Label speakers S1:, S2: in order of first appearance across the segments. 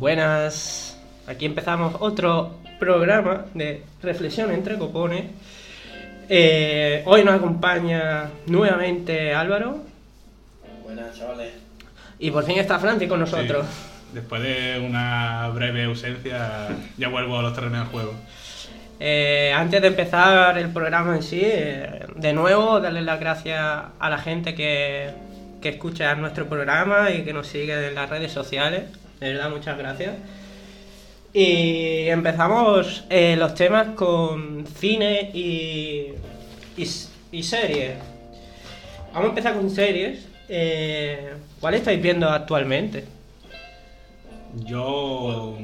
S1: Buenas, aquí empezamos otro programa de reflexión entre copones. Eh, hoy nos acompaña nuevamente Álvaro
S2: Buenas, chavales.
S1: y por fin está Franci con nosotros.
S3: Sí. Después de una breve ausencia, ya vuelvo a los terrenos de juego.
S1: Eh, antes de empezar el programa en sí, eh, de nuevo darle las gracias a la gente que, que escucha nuestro programa y que nos sigue en las redes sociales. De verdad, muchas gracias. Y empezamos eh, los temas con cine y, y, series. Vamos a empezar con series. Eh, ¿Cuál estáis viendo actualmente?
S3: Yo,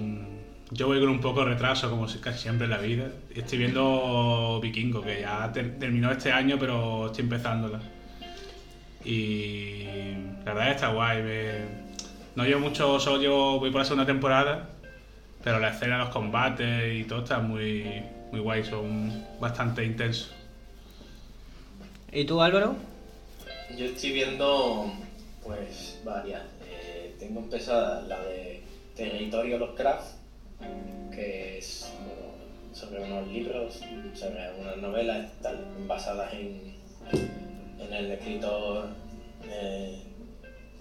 S3: yo voy con un poco de retraso, como si- casi siempre en la vida. Estoy viendo Vikingo, que ya ter- terminó este año, pero estoy empezándola. Y la verdad está guay. me- No llevo mucho, solo llevo, voy por la segunda temporada, pero la escena, los combates y todo está muy, muy guay, son bastante intensos.
S1: ¿Y tú, Álvaro?
S2: Yo estoy viendo, pues, varias. Eh, tengo empezada la de Territorio Lovecraft, que es bueno, sobre unos libros, sobre unas novelas tal, basadas en, en el escritor eh,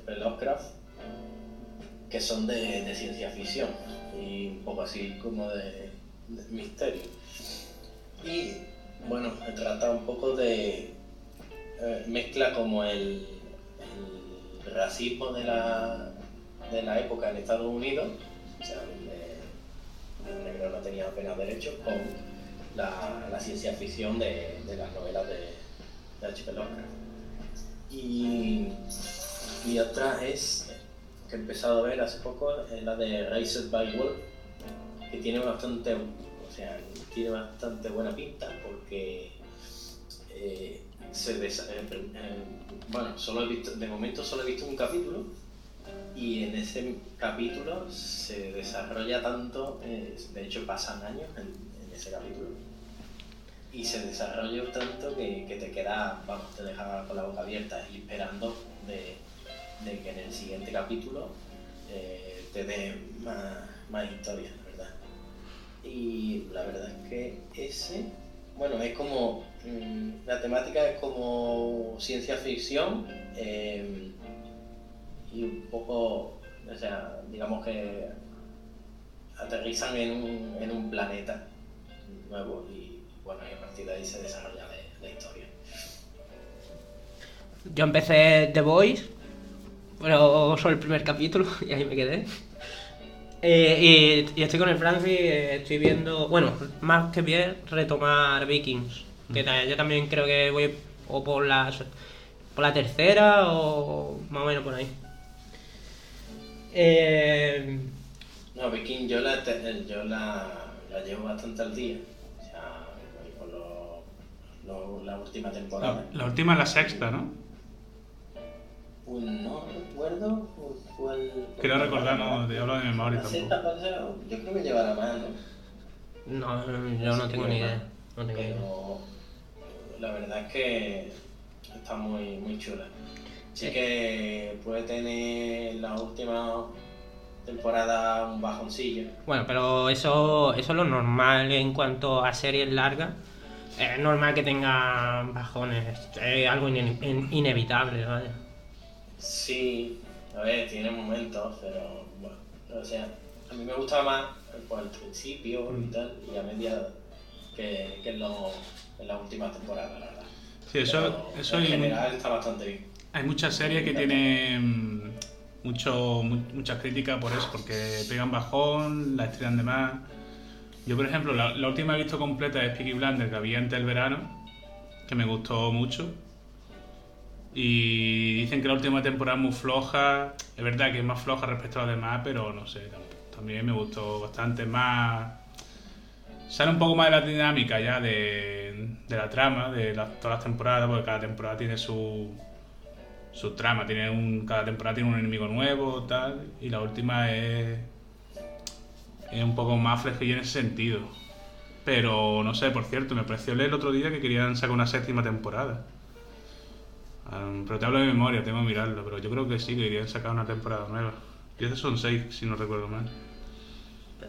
S2: Lovecraft, que son de, ciencia ficción y un poco así como de, misterio. Y bueno, trata un poco de eh, mezcla como el, racismo de la, de la época en Estados Unidos, o sea, donde el negro no tenía apenas derechos, con la, ciencia ficción de, de las novelas de, de H.P. Lovecraft. Y, y otra es, que he empezado a ver hace poco, es la de Raised by Wolf, que tiene bastante, o sea, tiene bastante buena pinta porque eh, se desa- eh, eh, bueno, solo he visto, de momento solo he visto un capítulo y en ese capítulo se desarrolla tanto, de hecho pasan años en, en ese capítulo y se desarrolla tanto que, que te queda, vamos, te deja con la boca abierta y esperando de, de que en el siguiente capítulo eh, te dé más, más historias, la verdad. Y la verdad es que ese, bueno, es como, mm, la temática es como ciencia ficción eh, y un poco, o sea, digamos que aterrizan en un, en un planeta nuevo y bueno, y a partir de ahí se desarrolla la, la historia.
S1: Yo empecé The Voice, pero solo el primer capítulo y ahí me quedé. Eh, y, y estoy con el Francis, eh, estoy viendo, bueno, más que bien retomar Vikings. Que ta- yo también creo que voy o por la, por la tercera o más o menos por ahí. Eh,
S2: No, Viking yo la, te- yo la, la llevo bastante al día. O sea, voy por lo- lo- la última temporada.
S3: La, la última es la sexta, ¿no?
S2: Pues no recuerdo por cuál.
S3: Quiero recordar, no, te hablo de memoria
S2: La
S3: tampoco.
S2: pasa- yo creo que llevará más, ¿no?
S1: no, yo no tengo ni idea. No tengo.
S2: Pero la verdad es que está muy, muy chula. Sí que puede tener la última temporada un bajoncillo.
S1: Bueno, pero eso, eso es lo normal en cuanto a series largas. Es normal que tengan bajones, es algo ine- in- inevitable, vaya.
S2: Sí, a ver, tiene momentos, pero bueno, o sea, a mí me gusta más pues, al principio y tal, y a media que, que en, lo- en las últimas temporadas, la verdad.
S3: Sí, eso,
S2: Pero
S3: eso
S2: en
S3: hay,
S2: general está bastante bien.
S3: hay muchas series que tienen mucho, mu- muchas críticas por eso, porque pegan bajón, la estiran de más. Yo, por ejemplo, la, la última que he visto completa es Peaky Blinders, que había antes del verano, que me gustó mucho. Y dicen que la última temporada es muy floja. Es verdad que es más floja respecto a las demás, pero no sé, tam- también me gustó bastante más. Sale un poco más de la dinámica ya de, de la trama, de todas las temporadas, porque cada temporada tiene su, su trama, tiene un, cada temporada tiene un enemigo nuevo, tal, y la última es, es un poco más flejilla en ese sentido. Pero no sé, por cierto, me pareció leer el otro día que querían sacar una séptima temporada. Um, pero te hablo de memoria, tengo que mirarlo, pero yo creo que sí, que querían sacar una temporada nueva. Y esas son seis, si no recuerdo mal.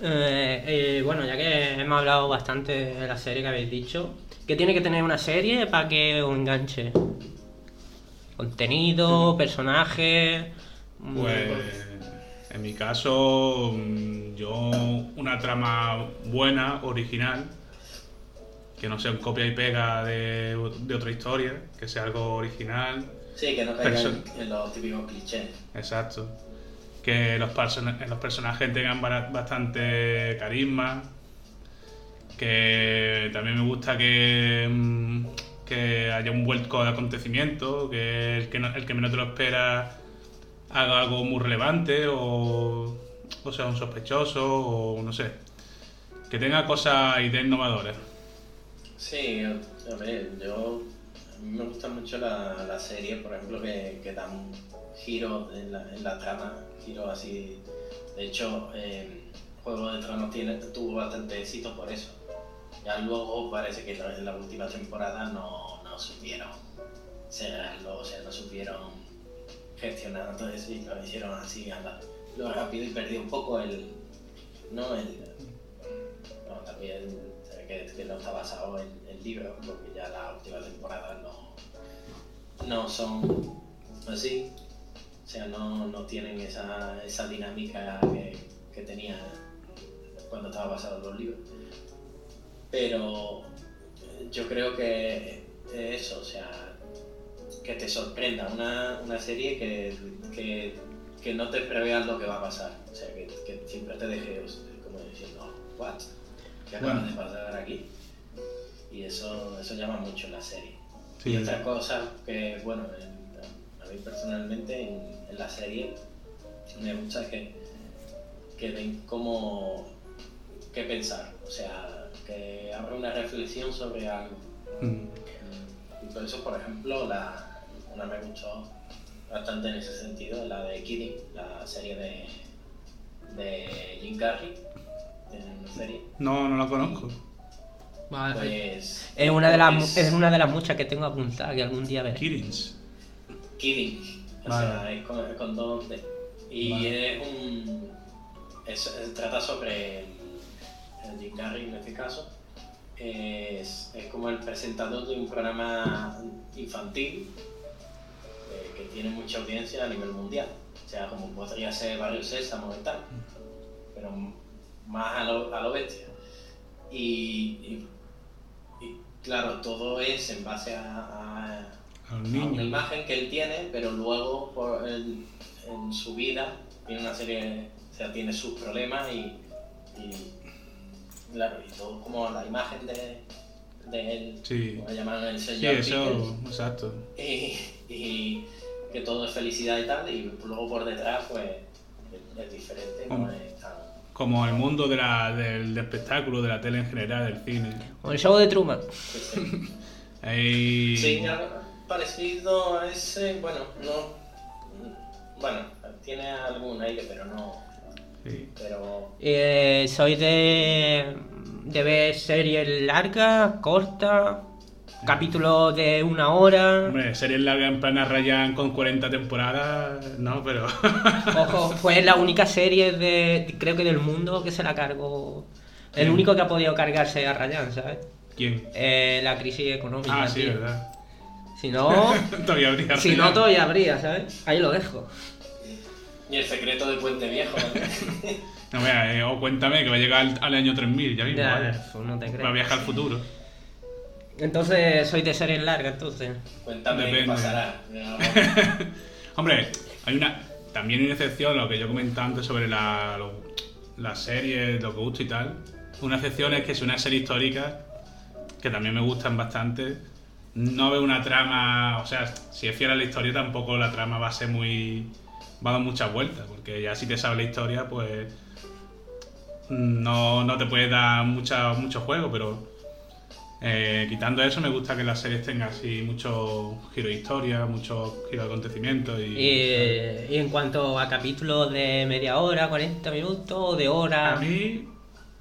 S1: Eh, eh, bueno, ya que hemos hablado bastante de la serie que habéis dicho, ¿qué tiene que tener una serie para que os enganche? Contenido, personajes.
S3: Pues en mi caso, mm, yo una trama buena, original, que no sea un copia y pega de, de otra historia, que sea algo original,
S2: Sí, que no
S3: Perso-
S2: en los típicos clichés.
S3: exacto. Que los, persona- los personajes tengan bastante carisma. Que también me gusta que, mm, que haya un vuelco de acontecimiento, que el que, no- el que menos te lo espera haga algo muy relevante o, o sea un sospechoso o no sé. Que tenga cosas ideas innovadoras.
S2: Sí, a ver, yo. A mí me gusta mucho la, la serie, por ejemplo, que, que dan un giro en la, en la trama, giro así. De hecho, eh, Juego de Tronos tiene, tuvo bastante éxito por eso. Ya luego parece que en la última temporada no, no supieron cerrarlo, o sea, no supieron gestionar todo eso y lo hicieron así a la- lo rápido y perdió un poco el. No, el. No, también ve que, no está basado en el libro, porque ya la última temporada no, no son así. O sea, no, no tienen esa, esa dinámica que, que tenía cuando estaba basado en los libros. Pero eh, yo creo que eso, o sea, que te sorprenda una, una serie que, que, que no te preveas lo que va a pasar. O sea, que, siempre te deje o sea, como diciendo, ¿what? ¿Qué acaba
S3: Bueno.
S2: de pasar aquí? Y eso, eso llama mucho la serie.
S3: Sí.
S2: Y otra cosa que, bueno, en- a mí personalmente en, en la serie me gusta que, que den como que pensar, o sea, que abra una reflexión sobre algo.
S3: Mm.
S2: Y por eso, por ejemplo, la, una me gustó bastante en ese sentido, la de Kidding, la serie de, de Jim Carrey, en una serie.
S3: No, no la conozco.
S1: Vale.
S2: Pues,
S1: es, una de las, mu-
S2: es
S1: es una de las muchas que tengo apuntadas que algún día veré.
S3: Kirins.
S2: Kidding, o
S3: Vale.
S2: sea, es con, es con dos D. Y
S3: Vale.
S2: es un. es- es- trata sobre el, el Jim Carrey en este caso. Es, es como el presentador de un programa infantil eh, que tiene mucha audiencia a nivel mundial. O sea, como podría ser Barrio Sésamo y tal, pero más a lo, a lo bestia. Y, y- y, claro, todo es en base a- a, una imagen que él tiene, pero luego por el- en su vida tiene una serie, o sea, tiene sus problemas y, y, claro, y todo como la imagen de, de él,
S3: Sí.
S2: como llaman el
S3: Sí,
S2: señor
S3: eso, exacto.
S2: Y, que todo es felicidad y tal, y luego por detrás pues es, es diferente, no es.
S3: Como el mundo de la- del, del espectáculo, de la tele en general, del cine.
S1: O el show de Truman.
S2: Sí, algo parecido a ese, bueno, no... Bueno, tiene algún aire, pero no...
S3: Sí.
S2: Pero
S1: Eh, soy de, de ver series largas, cortas, capítulos de una hora.
S3: Hombre, series largas en plan a Ryan con 40 temporadas, no, pero...
S1: Ojo, fue la única serie de, creo que del mundo que se la cargó. El único que ha podido cargarse a Ryan, ¿sabes?
S3: ¿Quién?
S1: Eh, la crisis económica.
S3: Ah, sí,
S1: tío.
S3: verdad.
S1: Si no,
S3: Todavía habría
S1: si no todavía habría, ¿sabes? Ahí lo dejo.
S2: Y el secreto de Puente Viejo.
S3: No, mira, eh, o cuéntame que va a llegar al, al año 3000, ya mismo,
S1: Ya,
S3: vaya.
S1: pues no te
S3: Va a viajar al futuro.
S1: Entonces soy de series largas, entonces.
S2: Cuéntame qué pasará.
S3: Hombre, hay una. También hay una excepción, lo que yo comentaba antes sobre la, lo- las series, lo que gusta y tal. Una excepción es que si una serie histórica, que también me gustan bastante, no veo una trama. O sea, si es fiel a la historia, tampoco la trama va a ser muy. va a dar muchas vueltas, porque ya si te sabes la historia, pues. No, no te puedes dar mucha, mucho juego, pero. Eh, quitando eso, me gusta que las series tengan así mucho giro de historia, mucho giro de acontecimientos y.
S1: Y, y en cuanto a capítulos de media hora, 40 minutos, de hora,
S3: A mí.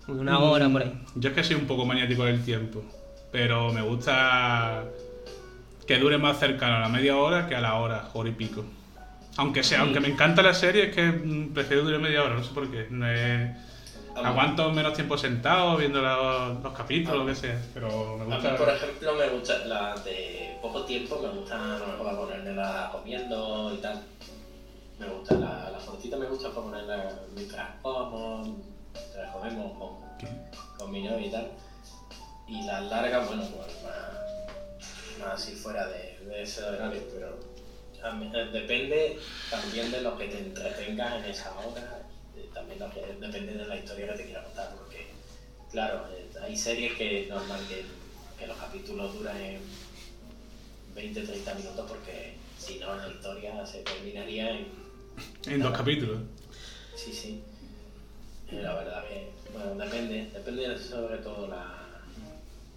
S1: una hora
S3: mm,
S1: por ahí.
S3: Yo es que soy un poco maniático del tiempo, pero me gusta que dure más cercano a la media hora que a la hora, hora y pico. Aunque sea, aunque me encanta la serie, es que mm, prefiero dure media hora, no sé por qué. No es- Aguanto menos tiempo sentado viendo los, los capítulos, lo que sea. Pero me
S2: A mí,
S3: gusta.
S2: por ejemplo, me gusta la de poco tiempo, me gusta lo mejor ponerla comiendo y tal. Me gusta la, la cortita, me gusta ponerla mientras como, mientras comemos con, con mi novia y tal. Y las largas, bueno, pues más, más así fuera de, de ese horario, pero a mí- eh, depende también de lo que te entretengas en esa hora, también lo que, depende de la historia que te quiera contar, porque claro, eh, hay series que es normal que, que los capítulos duran 20-30 minutos porque si no la historia se terminaría en...
S3: En dos capítulos.
S2: Sí, sí. Eh, La verdad que, bueno, depende, depende sobre todo la,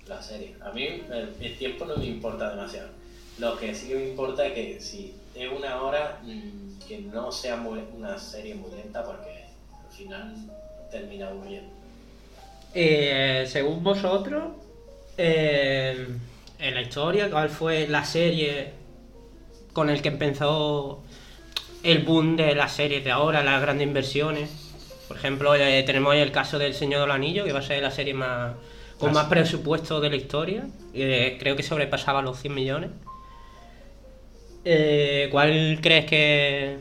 S2: la serie. A mí el, el tiempo no me importa demasiado. Lo que sí que me importa es que si es una hora, mm, que no sea muy- una serie muy lenta porque al final termina aburriendo.
S1: Eh, según vosotros, eh, en la historia, ¿cuál fue la serie con el que empezó el boom de las series de ahora, las grandes inversiones? Por ejemplo, eh, tenemos el caso del Señor del Anillo, que va a ser la serie más con más presupuesto de la historia. eh, creo que sobrepasaba los 100 millones. Eh, ¿Cuál crees que...?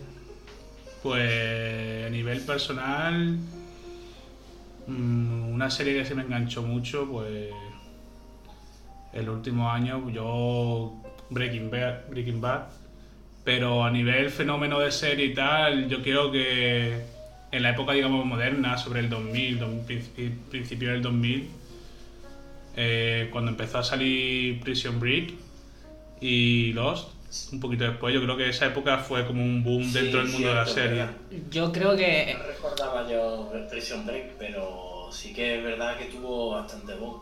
S3: Pues nivel personal, mm, una serie que se me enganchó mucho, pues el último año yo Breaking Bad, Breaking Bad, pero a nivel fenómeno de serie y tal, yo creo que en la época digamos moderna, sobre el 2000, dos- principi- principio del 2000, eh, cuando empezó a salir Prison Break y Lost, un poquito después, yo creo que esa época fue como un boom
S2: Sí,
S3: dentro del mundo de la serie.
S2: verdad.
S1: Yo creo que...
S2: No recordaba yo Prison Break, pero sí que es verdad que tuvo bastante boom.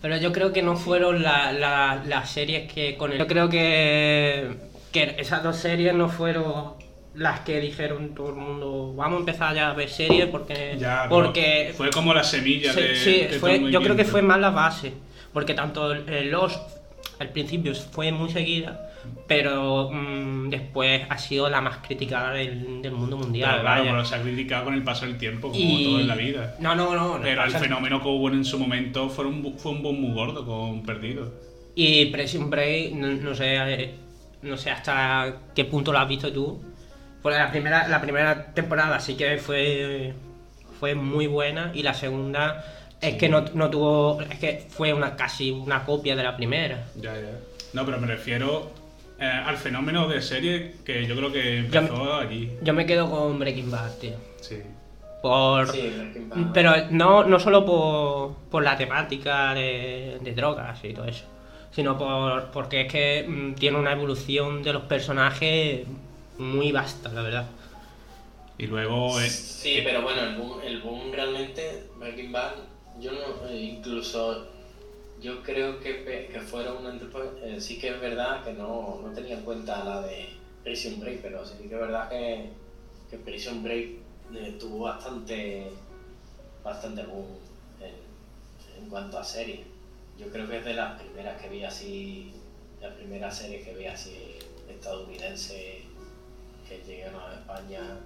S1: Pero yo creo que no fueron la- la- las series que con el... Yo creo que, que esas dos series no fueron las que dijeron todo el mundo, vamos a empezar ya a ver series porque...
S3: Ya,
S1: porque
S3: fue como la semilla
S1: sí,
S3: de,
S1: sí,
S3: de
S1: fue- yo creo que fue más la base, porque tanto el- el Lost al principio fue muy seguida, pero mm, después ha sido la más criticada del, del mundo mundial.
S3: Pero claro, pero se ha criticado con el paso del tiempo, como
S1: Y-
S3: todo en la vida.
S1: No, no, no. no
S3: Pero el fenómeno que hubo en su momento fue un, fue un boom muy gordo con Perdido.
S1: Y Prison Break, no, no sé, eh, no sé hasta qué punto lo has visto tú. Porque la primera, la primera temporada sí que fue, fue muy buena y la segunda es que no, no tuvo, es que fue una casi una copia de la primera.
S3: Ya, ya. No, pero me refiero eh, al fenómeno de serie que yo creo que empezó allí.
S1: Yo me quedo con Breaking Bad, tío.
S3: Sí.
S1: Por,
S2: Sí, Breaking Bad.
S1: pero no, no solo por, por la temática de, de drogas y todo eso, sino por, porque es que mm, tiene una evolución de los personajes muy vasta, la verdad.
S3: Y luego. eh,
S2: Sí, pero bueno, el boom, el boom realmente, Breaking Bad, yo no, eh, incluso, yo creo que, que fueron una entre- eh, sí que es verdad que no, no tenía en cuenta la de Prison Break, pero sí que es verdad que, que Prison Break eh, tuvo bastante, bastante boom en, cuanto a series. Yo creo que es de las primeras que vi así, las primeras series que vi así estadounidense que llegaron a España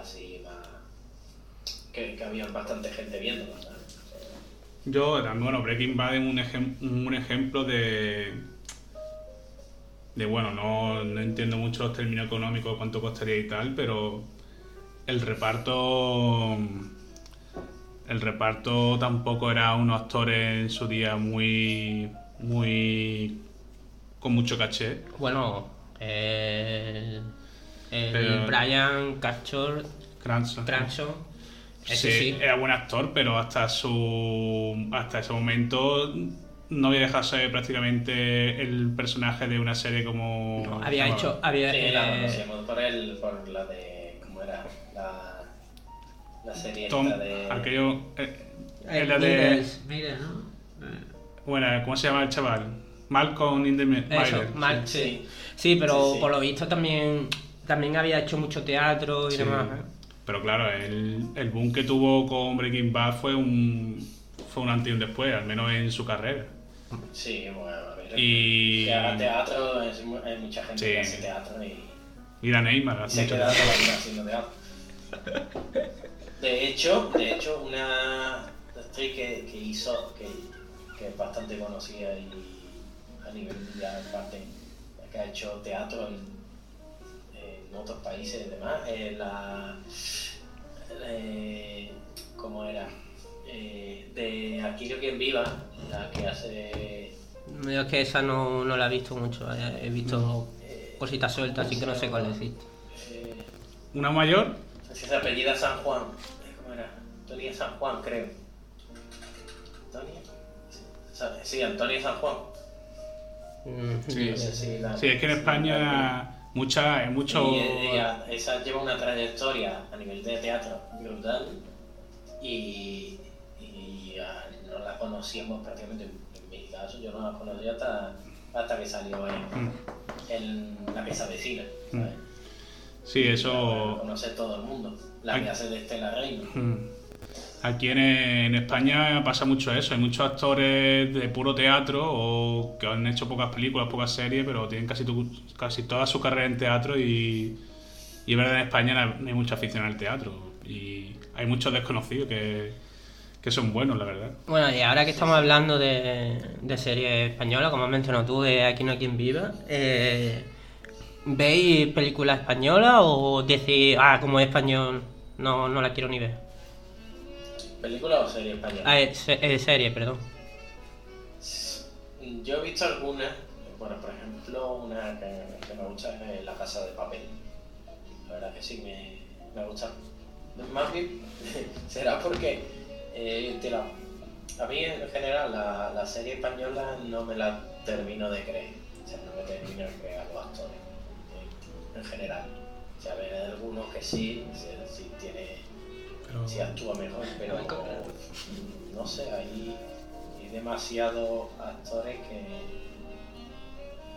S2: así más que, que había bastante gente viendo
S3: Yo, también, bueno, Breaking Bad es un, ejem- un ejemplo de. De bueno, no, no entiendo mucho los términos económicos, cuánto costaría y tal, pero el reparto. El reparto tampoco era unos actores en su día muy. muy. con mucho caché.
S1: Bueno, el, el
S3: Pero-
S1: Brian Cranston,
S3: Cranston.
S1: Cranston, ese
S3: Sí,
S1: sí.
S3: era buen actor, pero hasta su hasta ese momento no había dejado de ser prácticamente el personaje de una serie como
S1: No, había
S3: como-
S1: hecho, había,
S2: sí, la
S1: eh,
S2: conocíamos por el por la de cómo era la, la serie
S3: Tom,
S2: esta de
S3: aquello eh,
S1: eh,
S3: la de
S1: Middles, ¿no? Eh,
S3: bueno, ¿cómo se llama el chaval? Malcolm in the
S1: Eso, Mal-
S3: sí.
S1: sí.
S2: Sí.
S1: Pero
S2: Sí, sí.
S1: por lo visto también, también había hecho mucho teatro y
S3: Sí.
S1: demás.
S3: Pero claro, el, el boom que tuvo con Breaking Bad fue un fue un antes y un después, al menos en su carrera.
S2: sí bueno a ver
S3: Y
S2: que haga teatro es hay mucha gente
S3: Sí.
S2: que hace teatro y,
S3: y la Neymar hace
S2: se
S3: mucho
S2: queda
S3: tiempo.
S2: toda la vida haciendo teatro De hecho, de hecho una actriz que, que hizo, que, que es bastante conocida y a nivel mundial parte, que ha hecho teatro en, en otros países y demás, eh, la eh, ¿cómo era? Eh, de Aquilio quien viva, la que hace
S1: Yo es que esa no, no la he visto mucho, he visto
S2: eh,
S1: cositas sueltas, así que no sé cuál decir.
S2: eh,
S3: ¿Una mayor?
S2: Si se apellida San Juan. ¿Cómo era? Antonia San Juan, creo. ¿Antonia? Sí, Antonia San Juan.
S1: Mm,
S2: la-
S3: Sí, es que en España mucha, hay mucho...
S2: Y ella, esa lleva una trayectoria a nivel de teatro brutal y, y ah, no la conocíamos prácticamente. En mi caso, yo no la conocía hasta, hasta que salió en, en La Pieza Vecina. ¿sabes?
S3: Sí,
S2: La
S3: eso...
S2: conoce todo el mundo. La que hace de Estela Reino.
S3: Mm. Aquí en, España pasa mucho eso, hay muchos actores de puro teatro o que han hecho pocas películas, pocas series, pero tienen casi, toda su carrera en teatro y, es verdad en España hay- mucha afición al teatro y hay muchos desconocidos que, que son buenos, la verdad.
S1: Bueno, y ahora que estamos hablando de, de series españolas, como has mencionado tú, de Aquí no hay quien viva, eh, ¿veis películas españolas o decís, ah, como es español, no, no la quiero ni ver?
S2: ¿Película o serie española?
S1: Ah, eh, se- eh, serie, perdón.
S2: Yo he visto algunas, bueno, por ejemplo, una que, que me gusta es La Casa de Papel. La verdad que sí, me, me gusta. Más bien, será porque eh, te la- a mí en general la, la serie española no me la termino de creer. O sea, no me termino de creer a los actores eh, en general. O sea, hay algunos que sí, sí, sí tiene
S3: Pero-
S2: sí actúa mejor, pero no sé, hay, hay demasiados actores que,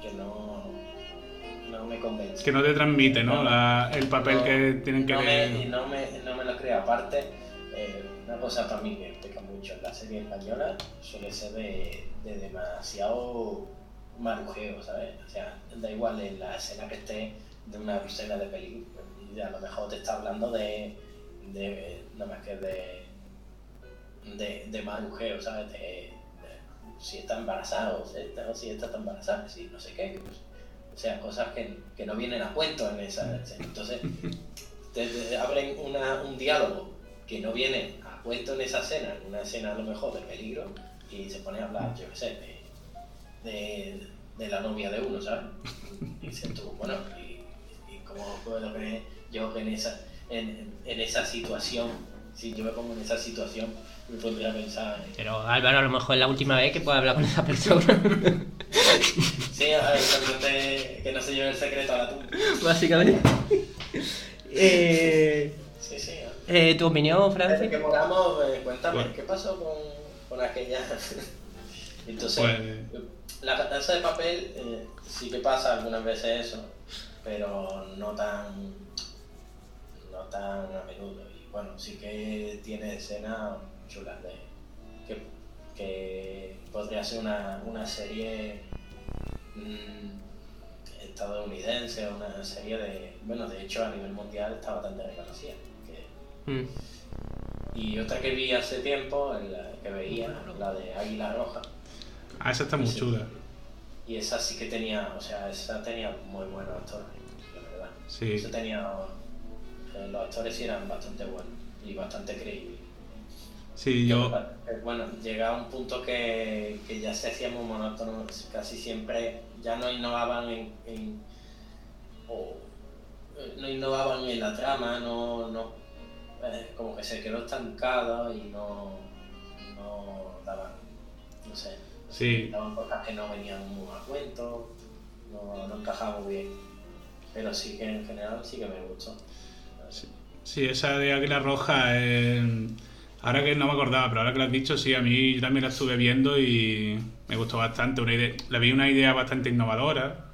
S2: que no, no me convencen.
S3: que no te transmite ¿no? La- el papel
S2: No,
S3: que tienen que
S2: no. Me, no, me, no me lo creo. Aparte, eh, una cosa para mí que peca mucho en la serie española suele ser de, de demasiado marujeo, ¿sabes? O sea, da igual en la escena que esté de una escena de película, y a lo mejor te está hablando de, de nada más que de, de, de marujeo, ¿sabes? Si está embarazada o si está, si embarazada, si no sé qué. pues, o sea, cosas que, que no vienen a cuento en esa. Entonces, te, abren una, un diálogo que no viene a cuento en esa escena, en una escena a lo mejor de peligro, y se pone a hablar, yo qué sé, de, de, de la novia de uno, ¿sabes? Y dices tú, bueno, ¿y, y cómo puedo creer yo que en esa, en, en esa situación, si yo me pongo en esa situación, me pondría a pensar, en-
S1: Pero Álvaro, a lo mejor es la última vez que puedo hablar con esa persona.
S2: sí, a ver, te- que no se lleve el secreto a la tumba.
S1: Básicamente. Eh,
S2: Sí, sí.
S1: eh, ¿Tu opinión,
S2: Desde
S1: Francis?
S2: que moramos, eh, cuéntame,
S3: Bueno.
S2: ¿qué pasó con, con aquella? Entonces,
S3: Pues-
S2: la casa de papel eh, sí que pasa algunas veces eso, pero no tan, no tan a menudo. Y bueno, sí que tiene escenas chulas de que, que podría ser una, una serie mm, estadounidense, una serie de, bueno, de hecho a nivel mundial está bastante reconocida. que-
S1: Mm.
S2: y otra que vi hace tiempo, la que veía, la de Águila Roja.
S3: Ah, esa está muy
S2: Sí.
S3: chula.
S2: Y esa sí que tenía, o sea, esa tenía muy buenos actores, la verdad.
S3: Sí.
S2: Esa tenía, los actores sí eran bastante buenos y bastante creíbles.
S3: Sí, yo.
S2: Eh, Bueno, llega un punto que, que ya se hacía muy monótono, casi siempre ya no innovaban en, en- o, eh, no innovaban en la trama, no, no eh, como que se quedó estancada y no, no daban, no sé,
S3: Sí.
S2: daban cosas que no venían muy a cuento, no, no encajaban muy bien. Pero sí que en general sí que me gustó.
S3: Sí, esa de Águila Roja, eh, ahora que no me acordaba, pero ahora que lo has dicho, sí, a mí yo también la estuve viendo y me gustó bastante. Una idea, le vi una idea bastante innovadora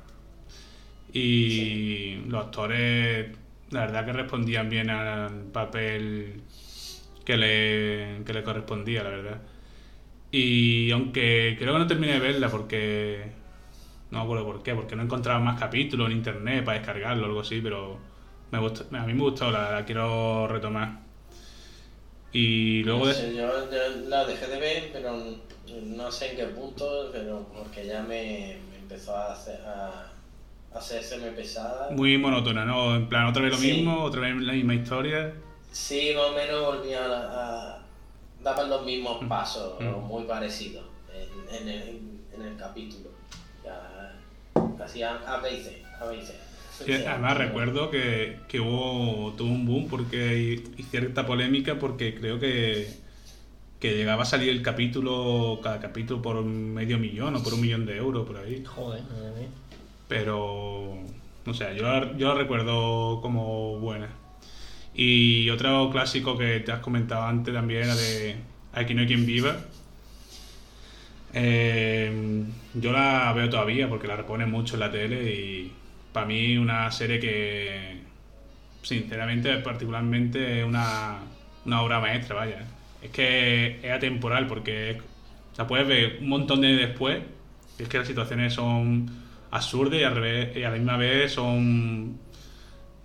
S3: y los actores, la verdad que respondían bien al papel que le, que le correspondía, la verdad. Y aunque creo que no terminé de verla porque no me acuerdo por qué, porque no encontraba más capítulos en internet para descargarlo o algo así, pero me gustó, a mí me gustó, la, la quiero retomar. Y luego...
S2: No
S3: de-
S2: sé, yo, yo la dejé de ver, pero no sé en qué punto, pero porque ya me, me empezó a, hacer, a, a hacérseme pesada.
S3: Muy monótona, ¿no? En plan, otra vez lo
S2: Sí.
S3: mismo, otra vez la misma historia.
S2: Sí, más o menos volvía a, a daban los mismos pasos,
S3: Mm.
S2: o muy parecidos en, en el, en el capítulo. Ya, hacían A, A, B y C.
S3: Sí, además recuerdo que, que hubo tuvo un boom porque hay, y cierta polémica porque creo que, que llegaba a salir el capítulo, cada capítulo por medio millón o por un millón de euros por ahí.
S1: Joder, madre mía.
S3: Pero no sé, yo, la- yo la recuerdo como buena. Y otro clásico que te has comentado antes también era de Aquí no hay quien viva. Eh, yo la veo todavía porque la reponen mucho en la tele y para mí una serie que sinceramente particularmente es una, una obra maestra, vaya. Es que es atemporal porque es- la puedes ver un montón de después. y Es que las situaciones son absurdas y, al revés- y a la misma vez son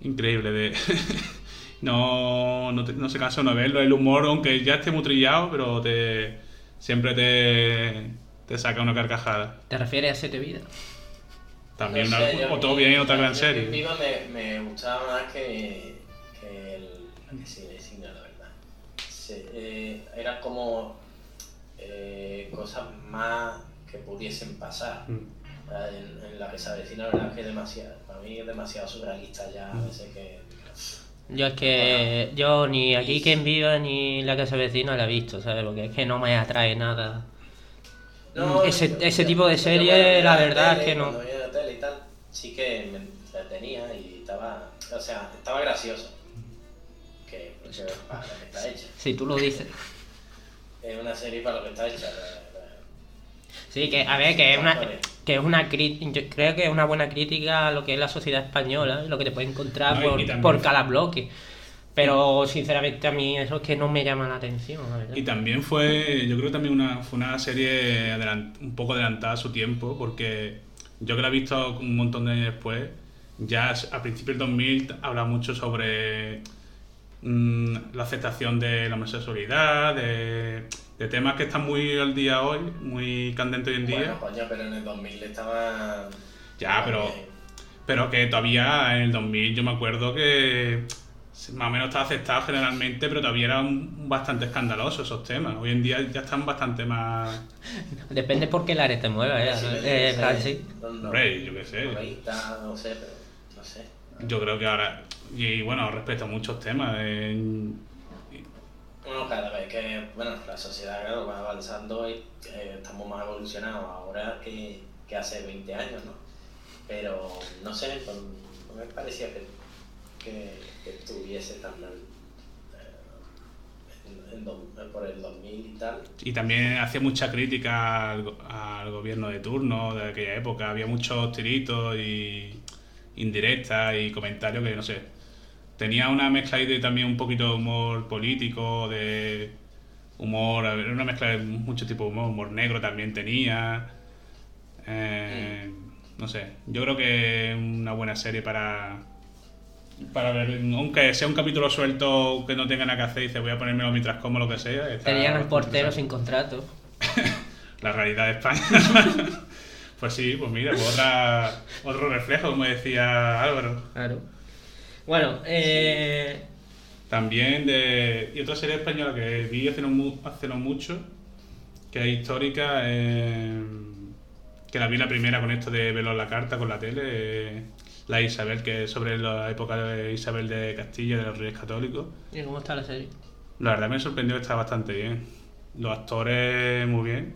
S3: increíbles. De no, no, te- no se cansa uno de verlo. El humor, aunque ya esté muy trillado, pero te, siempre te, te saca una carcajada.
S1: ¿Te refieres a Siete Vidas?
S3: También
S2: No
S3: una-
S2: sé, yo-
S3: o todo bien, otra gran serie.
S2: en Viva me, me gustaba más que, que el la que sigue cine, la verdad. Se- eh, era como eh, cosas más que pudiesen pasar.
S3: Mm.
S2: En, en la que se avecina, la verdad es que es demasiado, para mí es demasiado surrealista ya,
S3: Mm.
S2: a veces que...
S1: Yo es que yo ni aquí quien viva ni la que se vecina la he visto, ¿sabes? Porque es que no me atrae nada. Ese,
S2: yo-
S1: ese
S2: yo-
S1: tipo de serie, la verdad es que no.
S2: Cuando veía la tele y tal, sí que me entretenía y estaba, o sea, estaba gracioso. Que, porque para lo que está hecha.
S1: Si tú lo dices.
S2: Es una serie para lo que está hecha. la- la-
S1: Sí, que a ver, que es una, que es una yo creo que es una buena crítica a lo que es la sociedad española, lo que te puede encontrar
S3: No,
S1: por, por cada bloque. Pero sinceramente a mí eso es que no me llama la atención, la verdad.
S3: Y también fue, yo creo que también una, fue una serie un poco adelantada a su tiempo, porque yo que la he visto un montón de años después, ya a principios del 2000 habla mucho sobre mm, la aceptación de la homosexualidad, de, de temas que están muy al día hoy, muy candentes hoy en día.
S2: Bueno, coño, pero en el 2000 estaba.
S3: Ya, pero-. Pero que todavía en el 2000 yo me acuerdo que más o menos estaba aceptado generalmente, pero todavía eran bastante escandalosos esos temas. Hoy en día ya están bastante más...
S1: Depende por qué área te muevas, ¿eh?
S2: Sí,
S1: Eh,
S2: sí,
S3: Hombre, yo qué sé.
S2: 90, no sé, pero no sé.
S3: Yo creo que ahora... Y bueno, respecto a muchos temas. eh,
S2: Bueno, cada vez que, bueno, la sociedad claro, va avanzando y eh, estamos más evolucionados ahora que, que hace 20 años, ¿no? Pero, no sé, no me parecía que, que, que estuviese tan mal eh, en- en do- por el 2000 y tal.
S3: y también hacía mucha crítica al, go- al gobierno de turno de aquella época. Había muchos tiritos y indirectas y comentarios que, no sé, tenía una mezcla ahí de también un poquito de humor político, de humor, era una mezcla de mucho tipo de humor, humor negro también tenía. Eh, No sé, yo creo que es una buena serie para, para ver, aunque sea un capítulo suelto que no tenga nada que hacer dice voy a ponérmelo mientras como lo que sea. está
S1: Tenían un portero sin contrato.
S3: La realidad de España. pues sí, pues mira, pues otra, otro reflejo, como decía Álvaro.
S1: Claro. Bueno, eh,
S3: También de. Y otra serie española que vi hace no, hace no mucho, que es histórica, eh, que la vi la primera con esto de verlo en la carta, con la tele, eh, la Isabel, que es sobre la época de Isabel de Castilla, de los Reyes Católicos.
S1: ¿y cómo está la serie?
S3: La verdad me sorprendió que está bastante bien. Los actores muy bien.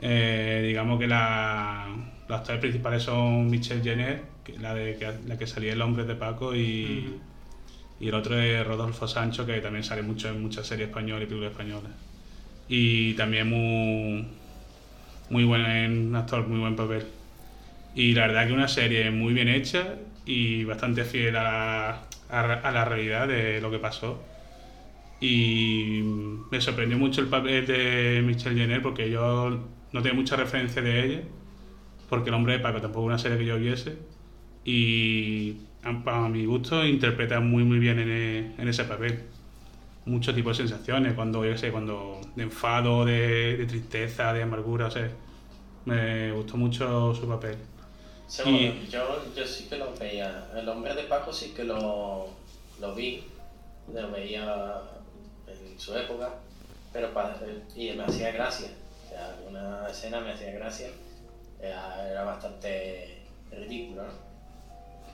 S3: Eh, digamos que la, los actores principales son Michelle Jenner, que, la, de, que, la que salía en Los Hombres de Paco, y, y el otro es Rodolfo Sancho, que también sale mucho en muchas series españolas y películas españolas. Y también muy, muy buen actor, muy buen papel. Y la verdad que una serie muy bien hecha y bastante fiel a la, realidad de lo que pasó. Y me sorprendió mucho el papel de Michelle Jenner porque yo no tenía mucha referencia de ella, porque El hombre de Paco tampoco es una serie que yo viese. Y a, a mi gusto interpreta muy muy bien en, e- ese papel. muchos tipos de sensaciones, cuando, yo cuando de enfado, de, tristeza, de amargura, o me gustó mucho su papel.
S2: Sí,
S3: Y-
S2: yo, yo sí que lo veía. El hombre de Paco sí que lo, lo vi, lo veía en su época, pero pa- y me hacía gracia. O sea, alguna escena me hacía gracia. Era, era bastante ridículo, ¿no?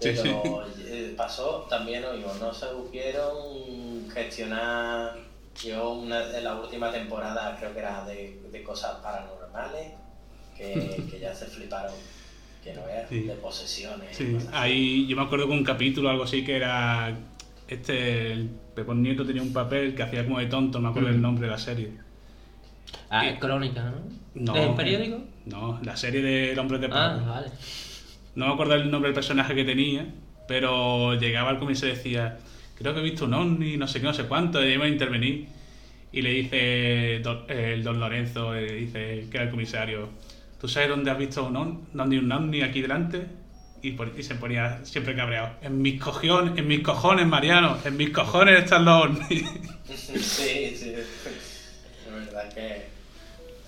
S2: Pero eh, pasó también, oigo, no se supieron gestionar. Yo una, en la última temporada creo que era de, de cosas paranormales, que, que ya se fliparon, que no era,
S3: Sí.
S2: de posesiones.
S3: Sí, ahí yo me acuerdo que un capítulo algo así que era este el Pepón Nieto tenía un papel que hacía como de tonto, no me acuerdo
S1: Mm.
S3: el nombre de la serie.
S1: Ah, es crónica, ¿no?
S3: No.
S1: ¿De un periódico?
S3: No, la serie de El hombre de
S1: Ah,
S3: Paco.
S1: vale.
S3: No me acuerdo el nombre del personaje que tenía, pero llegaba al comienzo y decía, creo que he visto un ovni, no sé qué, no sé cuánto, y iba a intervenir. Y le dice don- el don Lorenzo, le dice que era el comisario, ¿tú sabes dónde has visto un ovni, dónde un ovni aquí delante? Y, por- y se ponía siempre cabreado. En mis cojones, en mis cojones, Mariano, en mis cojones están los ovnis.
S2: sí, sí. La verdad es que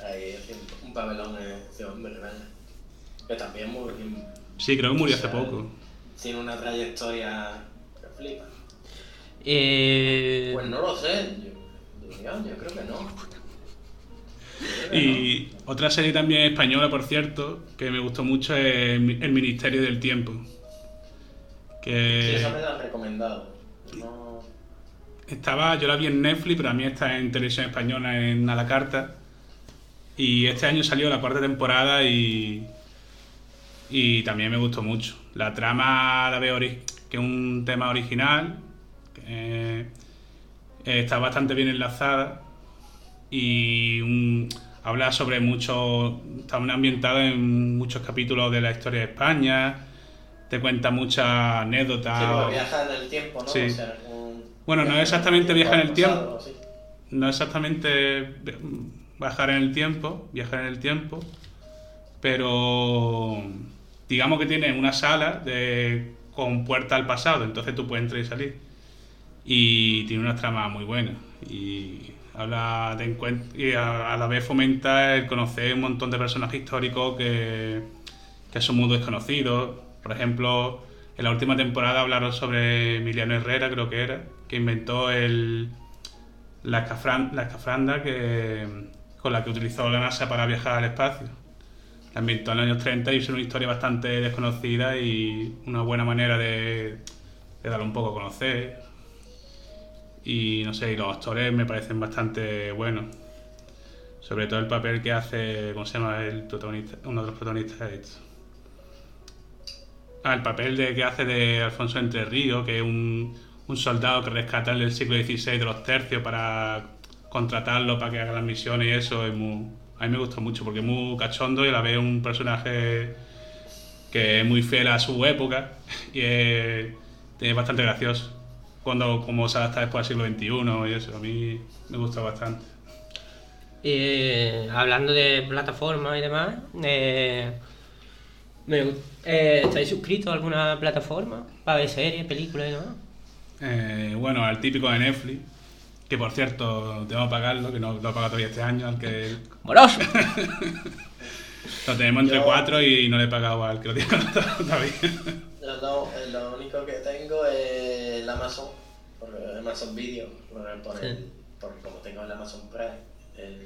S2: hay un papelón en ese hombre, ¿verdad? Que también muy,
S3: Sí, creo que murió hace poco.
S2: tiene una trayectoria que flipa.
S1: Eh,
S2: Pues no lo sé, yo creo que no. Que
S3: Y otra serie también española, por cierto, que me gustó mucho es El Ministerio del Tiempo.
S2: no. Sí,
S3: Que
S2: esa me la han recomendado. No,
S3: estaba, yo la vi en Netflix, pero a mí está en televisión española en A la Carta. Y este año salió la cuarta temporada y, y también me gustó mucho. La trama la veo que es un tema original, que, eh, está bastante bien enlazada y un- habla sobre mucho, está ambientada en muchos capítulos de la historia de España, te cuenta muchas anécdotas.
S2: sí, porque
S3: o-
S2: viaja en el tiempo, ¿no?
S3: Sí.
S2: O sea, un-
S3: Bueno, no exactamente viaja en el tiempo.
S2: pasado,
S3: no exactamente bajar en el tiempo, viajar en el tiempo, pero digamos que tiene una sala de, con puerta al pasado, entonces tú puedes entrar y salir. Y tiene una trama muy buena. Y habla de y a, a la vez fomenta el conocer un montón de personajes históricos que, que son muy desconocidos. Por ejemplo, en la última temporada hablaron sobre Emiliano Herrera, creo que era, que inventó el, la, escafran- la escafranda que, con la que utilizó la NASA para viajar al espacio. La inventó en los años 30 y es una historia bastante desconocida y una buena manera de, de darlo un poco a conocer. Y no sé, y los actores me parecen bastante buenos. Sobre todo el papel que hace, ¿cómo se llama? El protagonista, uno de los protagonistas de esto. Ah, el papel de, que hace de Alfonso Entre Ríos, que es un, un soldado que rescatan del siglo XVI de los tercios para contratarlo para que haga las misiones y eso. Es muy, a mí me gusta mucho porque es muy cachondo y la vez un personaje que es muy fiel a su época y es bastante gracioso. Cuando como se adapta después al siglo XXI y eso, a mí me gusta bastante.
S1: Eh, hablando de plataformas y demás, eh, me eh, ¿estáis suscritos a alguna plataforma para ver series, películas y demás?
S3: Eh, bueno, al típico de Netflix, que por cierto tengo que pagarlo, que no lo he pagado todavía este año, al que
S1: ¡Moroso!
S3: lo tenemos entre
S2: Yo-
S3: cuatro y no le he pagado al que lo tiene contratado todavía.
S2: Lo, eh, lo único que tengo Amazon, por el Amazon Video, por, por el-
S1: Sí.
S2: como tengo el Amazon Prime, el,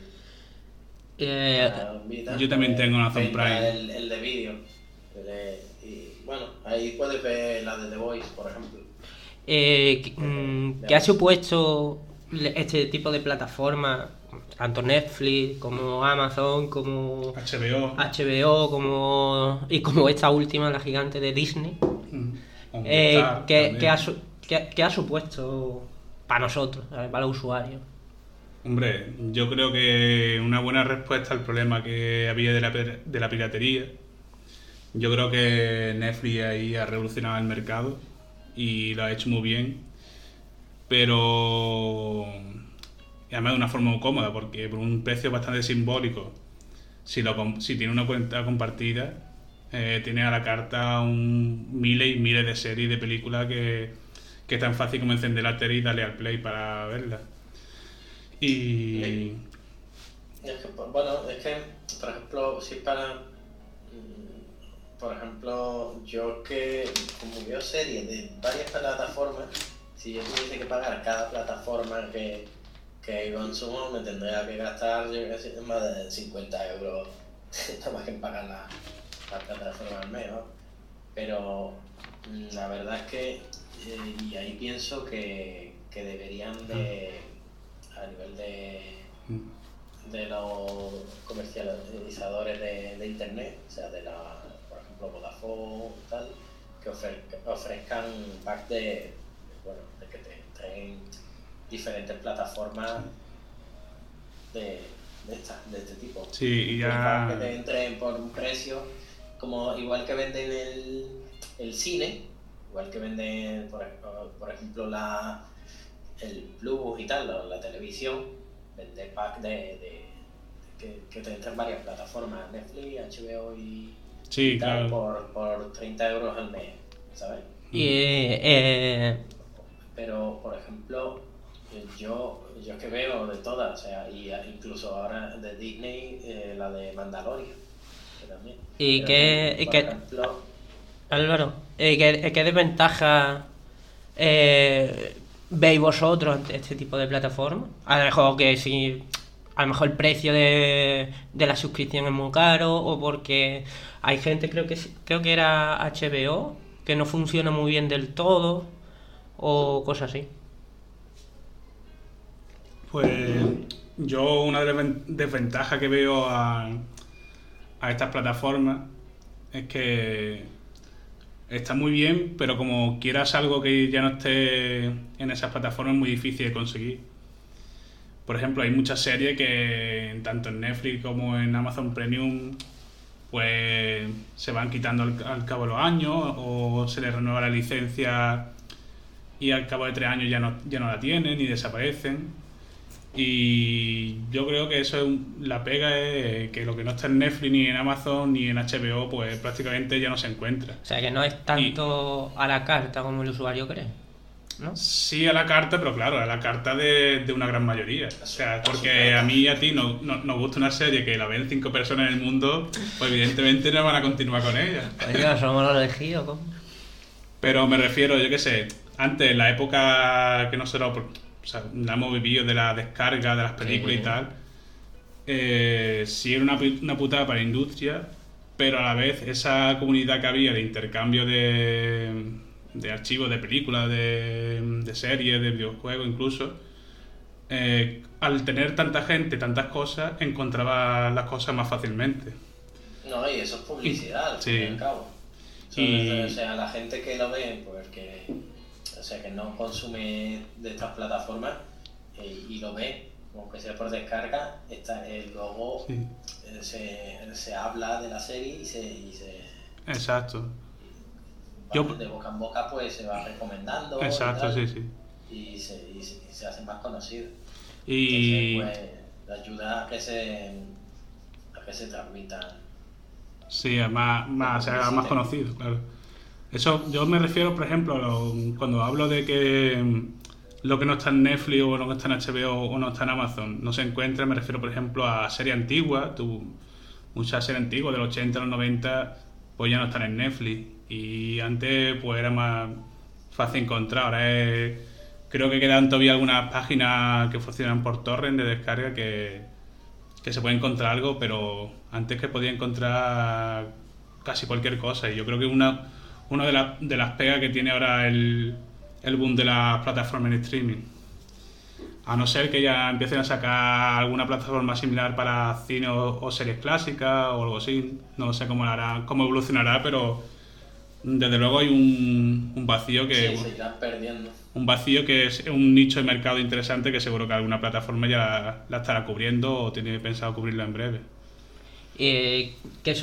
S1: Eh,
S2: Vita,
S3: yo también
S2: pues,
S3: tengo Amazon
S2: entra
S3: Prime.
S2: El, el de vídeo. el de- Y bueno, ahí puedes ver la de The Voice, por ejemplo.
S1: eh, ¿qué- mm, ¿Qué ha supuesto este tipo de plataformas, tanto Netflix como Amazon, como
S3: HBO.
S1: HBO, como y como esta última, la gigante de Disney?
S3: mm,
S1: Eh,
S3: Movistar
S1: ¿qué,
S3: también.
S1: qué ha, qué- ha supuesto para nosotros, para los usuarios?
S3: Hombre, yo creo que una buena respuesta al problema que había de la, piratería. Yo creo que Netflix ahí ha revolucionado el mercado y lo ha hecho muy bien. Pero además de una forma muy cómoda, porque por un precio bastante simbólico, si, tiene una cuenta compartida, eh, tiene a la carta un, miles y miles de series de películas que, que es tan fácil como encender la tele y darle al play para verla. Y...
S2: Es que, pues, bueno, es que, por ejemplo, si para... mm, Por ejemplo, yo que como veo series de varias plataformas, si yo tuviese que pagar cada plataforma que, que consumo, me tendría que gastar más de 50 euros, nada más que pagar la, la plataforma al mes, ¿no? Pero mm, la verdad es que, eh, y ahí pienso que, que deberían de, a nivel de de los comercializadores de, de internet, o sea, de la, por ejemplo, Vodafone y tal, que, ofre- que ofrezcan pack de, bueno, de que te traen diferentes plataformas de, de, esta- de este tipo.
S3: Sí, y
S2: pack que te
S3: ya...
S2: entre por un precio, como igual que venden el, el cine, igual que venden, por, por ejemplo, la, el Plus y tal, la, la televisión, vende pack de, de- que, que te entran varias plataformas, Netflix, HBO y,
S3: Sí,
S2: y tal,
S3: claro.
S2: por, por 30 euros al mes, ¿sabes?
S1: Y eh,
S2: Pero, por ejemplo, eh, yo, yo es que veo de todas, o sea, y a- incluso ahora de Disney, eh, la de Mandalorian. que también.
S1: ¿Y
S2: Pero,
S1: qué- y
S2: ejemplo,
S1: Álvaro, eh, ¿qué, qué desventaja eh, veis vosotros ante este tipo de plataformas? A lo mejor que si a lo mejor el precio de, de la suscripción es muy caro o porque hay gente, creo que creo que era HBO, que no funciona muy bien del todo o cosas así.
S3: Pues yo una de las ven- desventajas que veo a, a estas plataformas es que está muy bien, pero como quieras algo que ya no esté en esas plataformas es muy difícil de conseguir. Por ejemplo, hay muchas series que tanto en Netflix como en Amazon Premium pues se van quitando al, al cabo de los años o se les renueva la licencia y al cabo de tres años ya no, ya no la tienen y desaparecen. Y yo creo que eso es un- la pega es que lo que no está en Netflix ni en Amazon ni en HBO pues prácticamente ya no se encuentra.
S1: O sea que no es tanto a la carta como el usuario cree, ¿no?
S3: Sí a la carta, pero claro, a la carta de, de una gran mayoría. O sea, porque a mí y a ti no, no- nos gusta una serie que la ven cinco personas en el mundo, pues evidentemente no van a continuar con ella.
S1: Coño, somos los elegidos, ¿cómo?
S3: Pero me refiero, yo qué sé, antes, en la época que nosotros o sea, la hemos vivido de la descarga de las películas
S1: Sí.
S3: y tal, eh, sí era una, una putada para la industria, pero a la vez esa comunidad que había de intercambio de, de archivos de películas, de, de series, de videojuegos incluso, eh, al tener tanta gente, tantas cosas, encontraba las cosas más fácilmente.
S2: no, y eso es publicidad, al
S3: Sí.
S2: fin y al cabo. O sea,
S3: Y-
S2: O sea, la gente que lo ve, pues que, o sea, que no consume de estas plataformas eh, y lo ve, aunque sea por descarga, está, eh, luego
S3: Sí,
S2: eh, se, se habla de la serie y se, y se
S3: exacto. Yo-
S2: de boca en boca pues se va recomendando y
S3: Exacto,
S2: tal,
S3: sí, sí.
S2: y, se, y, se, y se hace más conocido.
S3: Y...
S2: Entonces, pues, ayuda a que se, a que se transmitan.
S3: Sí, más, más, se haga más conocido, claro. Eso, yo me refiero, por ejemplo, a lo- cuando hablo de que mm, lo que no está en Netflix o lo que está en HBO o no está en Amazon no se encuentra, me refiero, por ejemplo, a series antiguas. Muchas series antiguas, del 80 a los 90, pues ya no están en Netflix. Y antes, pues era más fácil encontrar. Ahora es- creo que quedan todavía algunas páginas que funcionan por torrent de descarga que, que se puede encontrar algo, pero antes que podía encontrar casi cualquier cosa. Y yo creo que una, una de, las de las pegas que tiene ahora el, el boom de las plataformas en streaming. A no ser que ya empiecen a sacar alguna plataforma similar para cine o, o series clásicas o algo así. No sé cómo, lo hará, cómo evolucionará, pero desde luego hay un, un vacío que...
S2: Sí, se irán perdiendo.
S3: un vacío que es un nicho de mercado interesante que seguro que alguna plataforma ya la, la estará cubriendo o tiene pensado cubrirla en breve.
S1: Eh, ¿qué,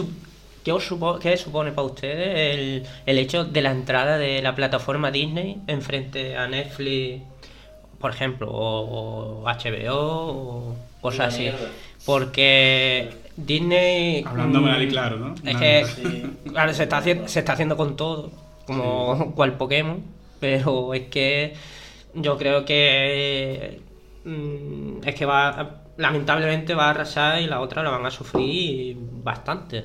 S1: qué os supo- qué supone para ustedes el, el hecho de la entrada de la plataforma Disney en frente a Netflix, por ejemplo, o, o HBO o cosas así? Porque Disney...
S3: Hablándome
S1: mm,
S3: al y claro, ¿no?
S1: Es que
S2: Sí.
S1: claro, se, está haciendo, se está haciendo con todo, como cual Pokémon, pero es que yo creo que mm, es que va, lamentablemente va a arrasar y la otra la van a sufrir bastante.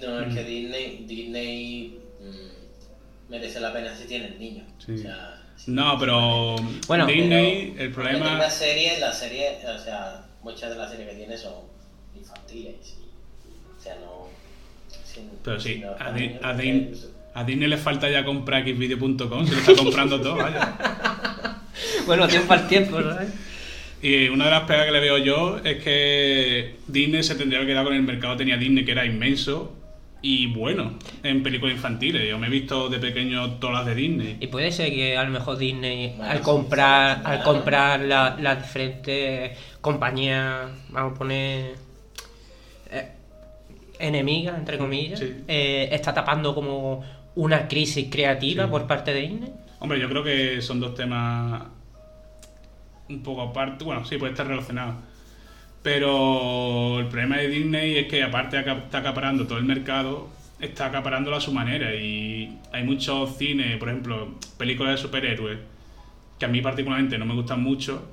S2: No, es que Disney, Disney mm, merece la pena si tienes niños.
S3: Sí.
S2: O sea, si-
S3: No, pero
S1: Bueno,
S3: Disney,
S2: pero
S3: el problema...
S2: La serie, la serie, o sea, muchas de las series que tiene son infantiles. y- o sea, no. sin-
S3: Pero sí, a, Di-
S2: niños,
S3: a
S2: porque-
S3: Din- a Disney le falta ya comprar xvideo.com, se lo está comprando todo, vaya.
S1: Bueno, tiempo al tiempo, ¿sabes?
S3: Y una de las pegas que le veo yo es que Disney se tendría que quedar con el mercado tenía Disney, que era inmenso y bueno en películas infantiles. Yo me he visto de pequeño todas las de Disney.
S1: Y puede ser que a lo mejor Disney,
S2: Bueno,
S1: al comprar,
S2: sí,
S1: al comprar la- las diferentes compañías, vamos a poner eh, enemigas, entre comillas,
S3: Sí.
S1: eh, está tapando como una crisis creativa
S3: Sí.
S1: por parte de Disney.
S3: Hombre, yo creo que son dos temas un poco aparte. Bueno, sí, puede estar relacionado. Pero el problema de Disney es que aparte de está acaparando todo el mercado, está acaparándolo a su manera. Y hay muchos cines, por ejemplo, películas de superhéroes, que a mí particularmente no me gustan mucho,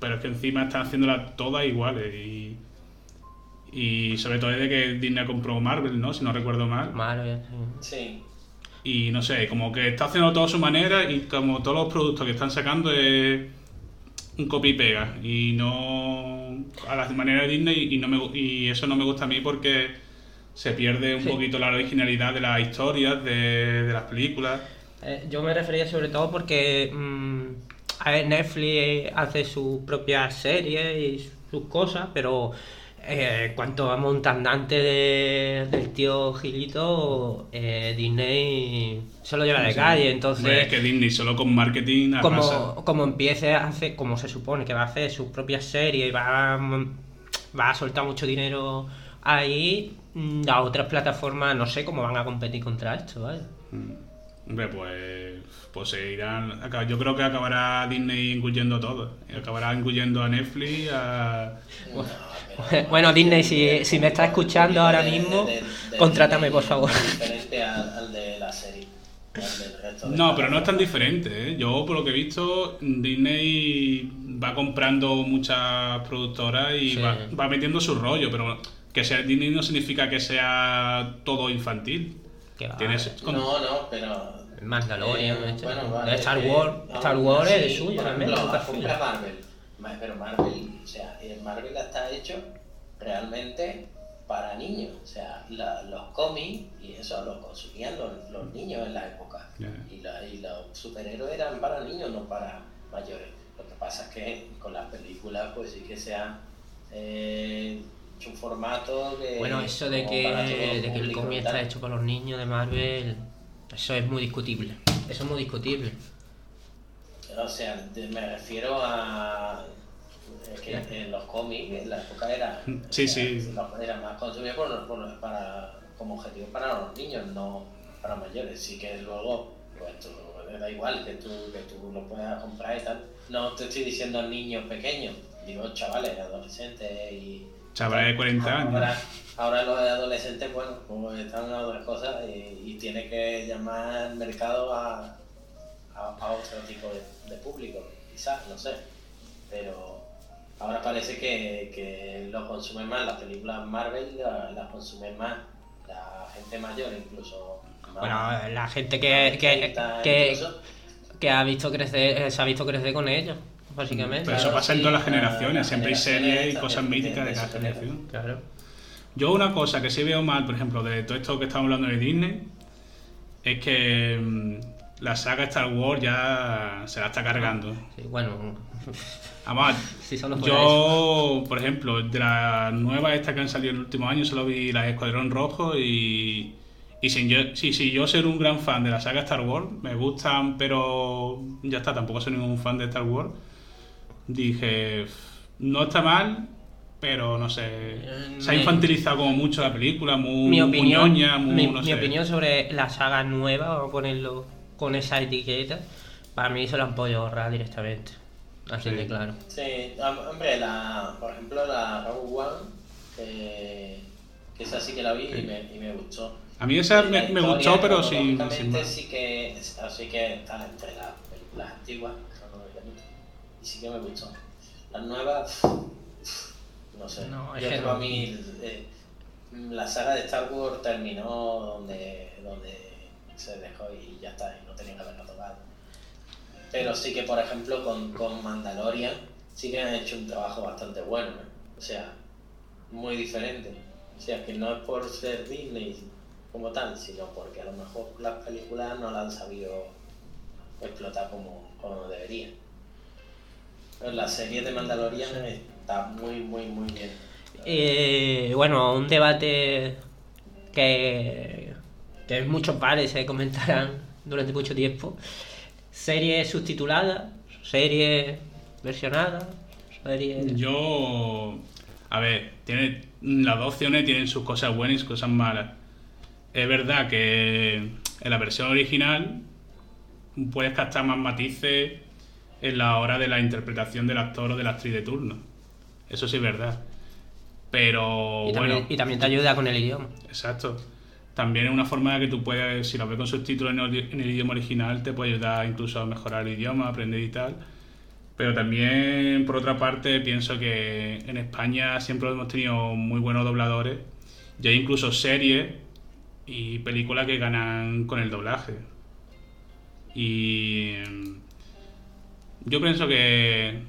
S3: pero es que encima están haciéndolas todas iguales. Y, y sobre todo desde que Disney compró Marvel, ¿no? Si no recuerdo mal.
S1: Marvel. Sí.
S3: Y no sé, como que está haciendo todo a su manera y como todos los productos que están sacando es un copy y pega. Y no a la manera de Disney y, no me, y eso no me gusta a mí porque se pierde un
S1: Sí.
S3: poquito la originalidad de las historias, de, de las películas.
S1: Eh, yo me refería sobre todo porque mm, a ver, Netflix hace sus propias series y sus cosas, pero eh, en cuanto a montandante de- del tío Gilito, eh, Disney se lo lleva de calle,
S3: Hombre, es
S1: entonces
S3: que Disney solo con marketing arrasa.
S1: como, como empiece a hacer, como se supone que va a hacer sus propias series y va, a- va a soltar mucho dinero ahí, mm, las otras plataformas no sé cómo van a competir contra esto, ¿vale?
S3: Hombre, pues, pues se irán. Yo creo que acabará Disney incluyendo todo. Acabará incluyendo a Netflix, a.
S1: Bueno, Disney, si, si me estás escuchando ahora mismo, contrátame, por favor.
S2: Diferente al, de la serie.
S3: No, pero no es tan diferente. ¿eh? Yo, por lo que he visto, Disney va comprando muchas productoras y
S1: Sí.
S3: va, va metiendo su rollo, pero que sea Disney no significa que sea todo infantil. Tienes con-
S2: No, no, pero.
S1: Mandalorian,
S2: eh, bueno,
S1: Star Wars, Star Wars es de suyo también,
S2: Pero Marvel, o sea, eh, Marvel está hecho realmente para niños. O sea, la- los cómics y eso los consumían los, los niños en la época. Y, la- y los superhéroes eran para niños, no para mayores. Lo que pasa es que con las películas, pues sí que se ha eh, hecho un formato que.
S1: Bueno, eso de que, de que el cómic está hecho para los niños de Marvel, eso es muy discutible. Eso es muy discutible.
S2: O sea, de- me refiero a es que en los cómics en la época era,
S3: Sí,
S2: era-
S3: sí.
S2: los- era más consumido por, por- para, como objetivo para los niños, no para mayores. Sí que luego, pues tú, da igual que tú, que tú lo puedas comprar y tal. No te estoy diciendo niños pequeños, digo chavales, adolescentes y...
S3: Chavales de 40 años.
S2: Ahora, ahora los adolescentes, bueno, pues están en otras cosas y, y tiene que llamar al mercado a, a, a otro tipo de, de público, quizás, no sé. Pero ahora parece que, que lo consumen más las películas Marvel, la- las consumen más la gente mayor, incluso. más-
S1: Bueno, la gente que, que,
S2: 30
S1: que, ha visto crecer, se ha visto crecer con ellos, básicamente.
S3: Pero eso pasa en todas las
S2: la-
S3: generaciones. Siempre hay series y cosas
S2: de-
S3: míticas de
S2: de
S3: cada generación.
S1: Claro.
S3: Yo una cosa que sí veo mal, por ejemplo, de todo esto que estamos hablando de Disney, es que mm, la saga Star Wars ya se la está cargando.
S1: Sí, bueno,
S3: Además,
S1: si
S3: yo, por ejemplo, de las nuevas estas que han salido en el último año, solo vi la Escuadrón Rojo y, y sin yo, sí, sí, yo ser un gran fan de la saga Star Wars, me gustan, pero ya está, tampoco soy ningún fan de Star Wars. Dije, no está mal, pero no sé, se ha infantilizado como mucho la película, muy,
S1: mi
S3: muy
S1: opinión,
S3: ñoña, muy,
S1: mi,
S3: no
S1: mi opinión sobre la saga nueva, vamos a ponerlo con esa etiqueta, para mí se la han podido ahorrar directamente. Así
S3: Sí.
S1: de claro.
S2: Sí, hom- hombre, la, por ejemplo, la Rogue One, que, que esa sí que la vi y me, y me gustó.
S3: A mí esa me, gustó, pero sin, sin
S2: sí que, así que está entre las películas antiguas, y sí que me gustó. Las nuevas, no sé.
S1: No, es
S2: Yo
S1: que
S2: creo a mí eh, la saga de Star Wars terminó donde, donde se dejó y ya está, y no tenía que haberlo tocado. Pero sí que, por ejemplo, con, con Mandalorian sí que han hecho un trabajo bastante bueno, ¿no? O sea, muy diferente. O sea, que no es por ser Disney como tal, sino porque a lo mejor las películas no la han sabido explotar como, como deberían. Pero la serie de Mandalorian está muy, muy, muy bien.
S1: Eh, bueno, un debate que, que muchos pares se comentarán durante mucho tiempo. Serie subtitulada, serie versionada, serie...
S3: Yo. A ver, tiene, las dos opciones tienen sus cosas buenas y sus cosas malas. Es verdad que en la versión original puedes captar más matices en la hora de la interpretación del actor o de la actriz de turno. Eso sí es verdad. Pero
S1: y, también,
S3: bueno,
S1: y también te ayuda con el idioma.
S3: exacto. También es una forma de que tú puedes, si lo ves con subtítulos en el, en el idioma original, te puede ayudar incluso a mejorar el idioma, aprender y tal. Pero también, por otra parte, pienso que en España siempre hemos tenido muy buenos dobladores. Y hay incluso series y películas que ganan con el doblaje. Y mm, yo pienso que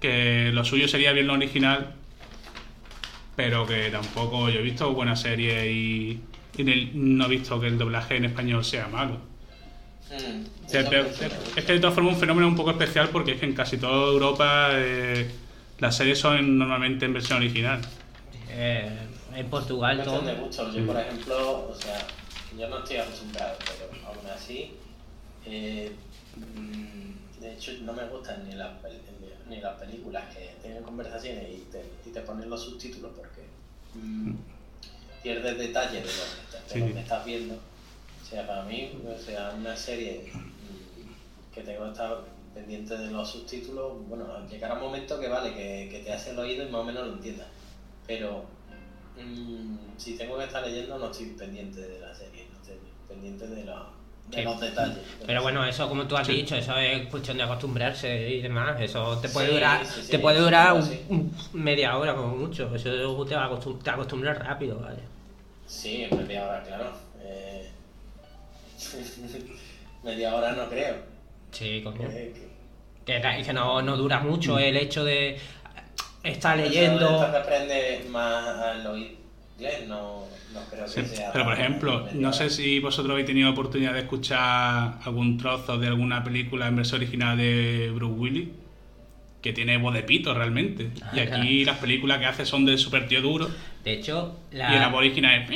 S3: que lo suyo sería bien lo original, pero que tampoco yo he visto buenas series y, no he visto que el doblaje en español sea malo.
S2: Mm,
S3: O sea,
S2: es
S3: que de todas formas es un fenómeno un poco especial porque es que en casi toda Europa eh, las series son normalmente en versión original.
S1: Eh, en Portugal todo.
S2: de gusto. Yo, por ejemplo, o sea, yo no estoy acostumbrado, pero aún así, eh, mm, de hecho, no me gustan ni las, ni, las películas que tienen conversaciones y te, y te ponen los subtítulos porque mm, pierdes detalles de lo, que, estás- de
S3: Sí.
S2: lo que estás viendo. O sea, para mí, o sea, una serie mm, que tengo que estar pendiente de los subtítulos, bueno, llegará un momento que vale, que, que te hace el oído y más o menos lo entiendas. Pero mm, si tengo que estar leyendo, no estoy pendiente de la serie, no estoy pendiente de, la- de
S1: Sí.
S2: los detalles.
S1: Pero bueno, eso como tú has
S3: Sí.
S1: dicho, eso es cuestión de acostumbrarse y demás. Eso te puede
S2: Sí,
S1: durar, te puede durar un- media hora como mucho. Eso te, va a acostum- te acostumbras rápido, vale.
S2: Sí, en media hora, claro. Eh, media hora no creo.
S1: Sí, coño.
S2: Eh, que-
S1: Que, que no, no dura mucho el hecho de estar
S2: Eso
S1: leyendo.
S2: Esto que aprende más al oír inglés, no, no creo que
S3: Sí,
S2: sea.
S3: Pero por ejemplo, no sé si vosotros habéis tenido oportunidad de escuchar algún trozo de alguna película en versión original de Bruce Willis, que tiene voz de pito realmente. Y aquí las películas que hace son de super tío duro
S1: De hecho,
S3: y en la voz
S1: la,
S3: original es...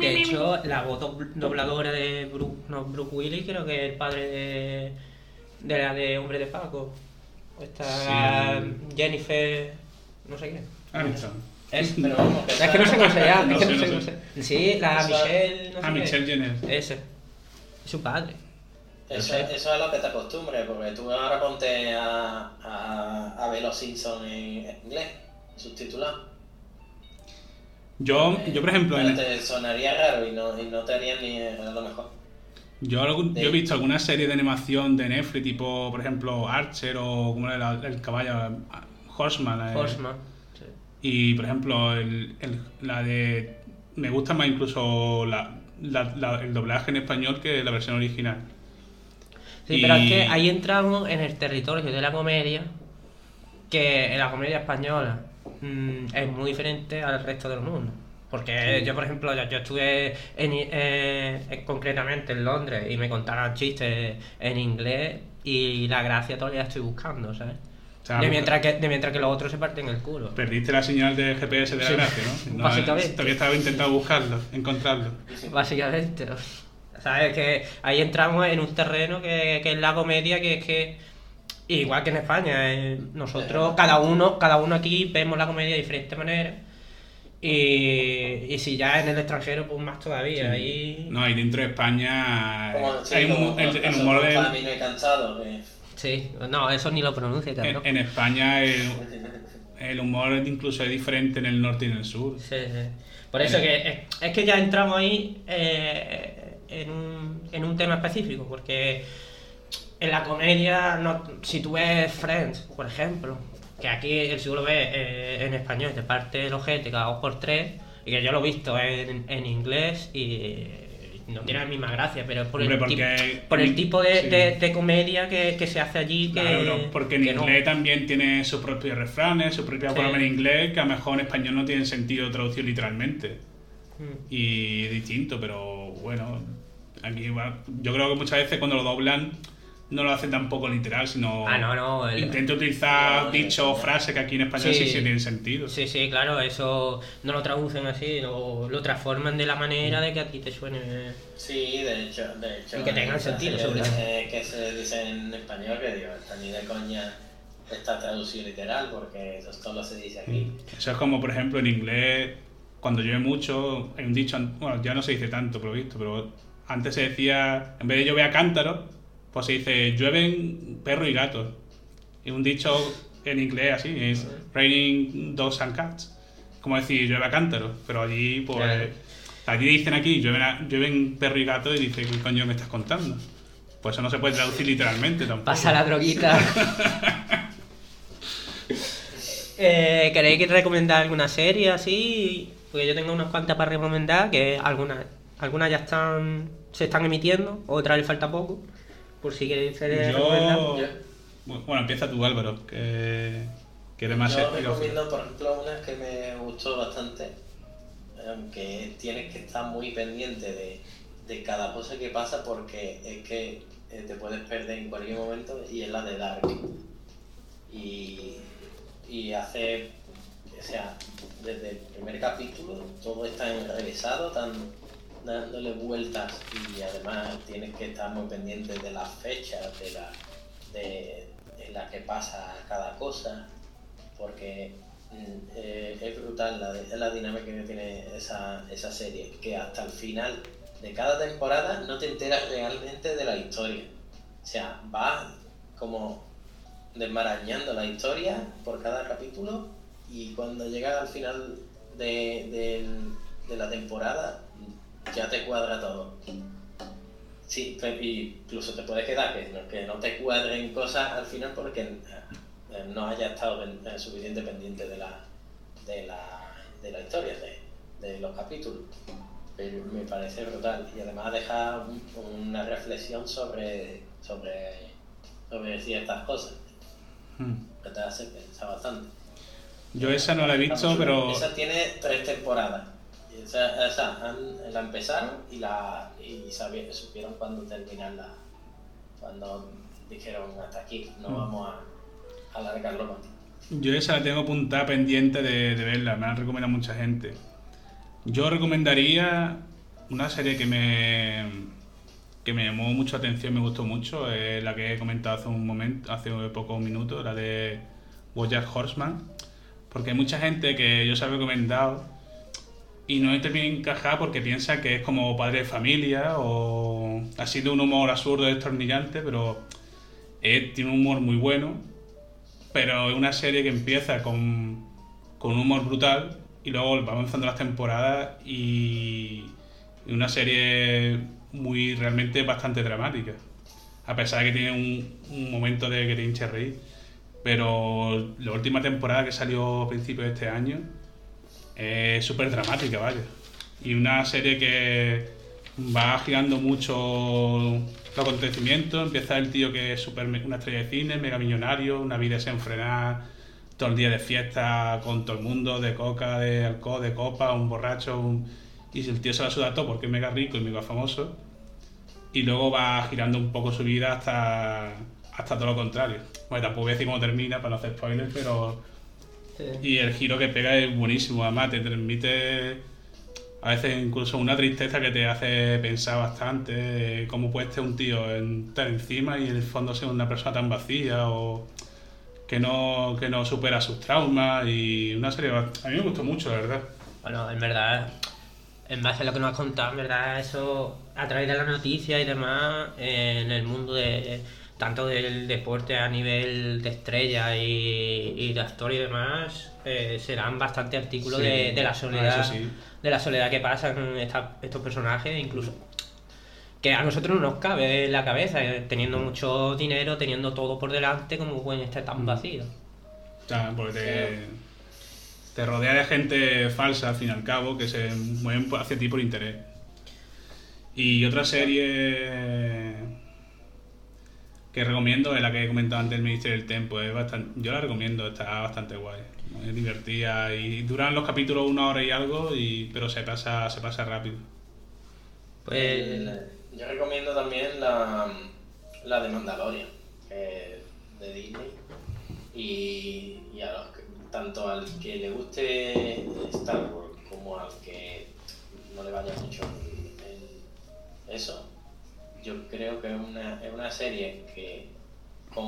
S1: de hecho, la voz dobl- dobladora de Bruce, no, Bruce Willis creo que es el padre de, de la de Hombre de Paco. Esta
S3: Sí.
S1: Jennifer. no sé qué.
S3: Aniston.
S1: Es,
S2: Pero vamos, que
S1: es que no sé cómo se llama.
S3: No
S1: es que
S3: sé,
S1: no sé
S3: no
S1: cómo
S3: sé.
S1: se- Sí, la
S2: Eso-
S1: Michelle. No sé
S3: Ah,
S1: qué.
S3: Michelle Jenner.
S1: Ese. Es su padre.
S2: Eso,
S1: No sé.
S2: eso es lo que te acostumbres, porque tú ahora ponte a, a, a ver los Simpsons en inglés, subtitulado.
S3: Yo, yo, por ejemplo, en-
S2: Te sonaría raro y no, y no te harías ni a lo mejor.
S3: yo, algún- yo he visto alguna serie de animación de Netflix, tipo, por ejemplo, Archer o como era el, el caballo, Horseman. eh,
S1: Horseman.
S3: Y, por ejemplo, el, el- la de... Me gusta más incluso la, la- la- el doblaje en español que la versión original.
S1: Sí, pero es que ahí entramos en el territorio de la comedia, que en la comedia española mm, es muy diferente al resto del mundo. Porque yo, por ejemplo, yo, yo estuve en, eh, concretamente en Londres y me contaron chistes en inglés y la gracia todavía estoy buscando, ¿sabes?
S3: Sea,
S1: De mientras, que, de mientras que los otros se parten el culo.
S3: Perdiste la señal de GPS de la
S1: Sí,
S3: gracia, ¿no? no
S1: básicamente.
S3: Todavía estaba intentando buscarlo, encontrarlo.
S1: Básicamente. ¿Sabes? Que ahí entramos en un terreno que, que es la comedia, que es que, igual que en España, eh, nosotros, cada uno, cada uno aquí vemos la comedia de diferente manera. Y, y si ya en el extranjero, pues más todavía. Ahí,
S3: No, y dentro de España
S2: Como, sí,
S3: hay un-
S2: como,
S3: el,
S2: como
S3: el humor de-
S2: cansado. que-
S1: Sí, no, eso ni lo pronuncia, cabrón.
S3: en, en España el, el humor incluso es diferente en el norte y en el sur.
S1: Sí, sí. Por eso que es, es que ya entramos ahí eh, en, un, en un tema específico, porque en la comedia, no, si tú ves Friends, por ejemplo, que aquí el seguro ve eh, en español, te parte el ojete cada dos por tres, y que yo lo he visto en, en inglés y no tiene la misma gracia, pero por,
S3: Hombre,
S1: el,
S3: porque-
S1: por el tipo de,
S3: sí.
S1: de- de comedia que, que se hace allí que...
S3: Claro, no, porque en
S1: que no.
S3: inglés también tiene sus propios refranes, su propia
S1: Sí.
S3: forma en inglés, que a lo mejor en español no tienen sentido traducir literalmente.
S1: Mm.
S3: Y es distinto, pero bueno, aquí va- yo creo que muchas veces cuando lo doblan no lo hacen tampoco literal, sino
S1: Ah, no, no. el-
S3: intento utilizar
S2: No,
S3: dichos o frases que aquí en español sí,
S1: Sí.
S3: sí tienen sentido.
S1: Sí, sí, claro, eso no lo traducen así, lo, lo transforman de la manera de que a ti te suene.
S2: Sí, de hecho, de hecho.
S1: Y que tengan sentido, sobre
S2: que, que se dice en español que digo, esta ni de coña está traducido literal porque eso solo se dice aquí.
S3: Eso es como, por ejemplo, en inglés, cuando llueve mucho, hay un dicho, bueno, ya no se dice tanto, por lo visto, pero antes se decía, en vez de llover a cántaros, pues se dice llueven perros y gatos. Y un dicho en inglés así es raining dogs and cats. Como decir llueve a cántaros, pero allí, pues.
S1: Claro.
S3: Allí dicen aquí llueven, a- llueven perro y gato y dice, ¿qué coño me estás contando? Pues eso no se puede traducir literalmente tampoco.
S1: Pasa la droguita. eh, ¿Queréis que recomendar alguna serie así? Porque yo tengo unas cuantas para recomendar, que algunas, algunas ya están se están emitiendo, otras le falta poco. Por si queréis recomendar.
S3: Yo. Bueno, empieza tú, Álvaro, que, que eres más
S2: Yo recomiendo, por ejemplo, una que me gustó bastante, aunque tienes que estar muy pendiente de, de cada cosa que pasa porque es que eh, te puedes perder en cualquier momento y es la de Dark. Y, y hace, o sea, desde el primer capítulo todo está enrevesado, tan dándole vueltas y además tienes que estar muy pendiente de las fechas, de la, de, en las que pasa cada cosa, porque mm, eh, es brutal la, la dinámica que tiene esa, esa serie, que hasta el final de cada temporada no te enteras realmente de la historia. O sea, va como desmarañando la historia por cada capítulo y cuando llegas al final de, del- de la temporada ya te cuadra todo. Sí, incluso te puede quedar que no, que no te cuadren cosas al final porque eh, no haya estado eh, suficiente pendiente de la, de la, de la historia, de, de los capítulos. Pero me parece brutal y además deja un- una reflexión sobre, sobre, sobre ciertas cosas
S3: Hmm.
S2: que te hace pensar bastante.
S3: Yo esa no la he visto, pero
S2: Esa tiene tres temporadas. Y Esa, esa han- la empezaron y la y sabi- supieron cuándo terminarla. Cuando dijeron hasta aquí, no
S3: Mm.
S2: vamos a alargarlo más.
S3: yo esa la tengo apuntada pendiente de, de verla, me la han recomendado mucha gente. Yo recomendaría una serie que me que me llamó mucho la atención, me gustó mucho, es la que he comentado hace un momento, hace pocos minutos, la de BoJack Horseman, porque hay mucha gente que yo se la he recomendado y no termina de encajar porque piensa que es como padre de familia o así de un humor absurdo destornillante, pero eh, tiene un humor muy bueno, pero es una serie que empieza con, con un humor brutal y luego va avanzando las temporadas y, y una serie muy realmente bastante dramática, a pesar de que tiene un, momento de que te hinche reír. Pero la última temporada que salió a principios de este año es súper dramática, vaya. Y una serie que va girando mucho los acontecimientos. Empieza el tío que es super, una estrella de cine, mega millonario, una vida desenfrenada, todo el día de fiesta con todo el mundo, de coca, de alcohol, de copa, un borracho. un- Y el tío se la suda todo porque es mega rico y mega famoso. Y luego va girando un poco su vida hasta, hasta todo lo contrario. Bueno, tampoco voy a decir cómo termina para no hacer spoilers, pero y el giro que pega es buenísimo, además te transmite a veces incluso una tristeza que te hace pensar bastante de cómo puede estar un tío en- estar encima y en el fondo ser una persona tan vacía o que no, que no supera sus traumas y una serie... A mí me gustó mucho, la verdad.
S1: Bueno, en verdad, en base a lo que nos has contado, en verdad, eso a través de la noticia y demás, eh, en el mundo de tanto del deporte a nivel de estrella y, y de actor y demás, eh, serán bastante artículos
S3: Sí.
S1: de, de la
S3: Ah,
S1: soledad,
S3: sí.
S1: de la soledad que pasan esta- estos personajes, incluso que a nosotros no nos cabe en la cabeza, eh, teniendo mucho dinero, teniendo todo por delante, como pueden estar tan vacío.
S3: Ya, porque te, te rodea de gente falsa, al fin y al cabo, que se mueven hacia ti por interés. Y otra serie que recomiendo es la que he comentado antes, el Ministerio del Tiempo. Es bastante, yo la recomiendo, está bastante guay. ¿no? Es divertida y duran los capítulos una hora y algo, y, pero se pasa, se pasa rápido.
S1: Pues
S2: El- yo recomiendo también la, la de Mandalorian, de Disney. Y, y a los que- tanto al que le guste Star Wars como al que no le vaya mucho en, en eso, yo creo que es una, es una serie que con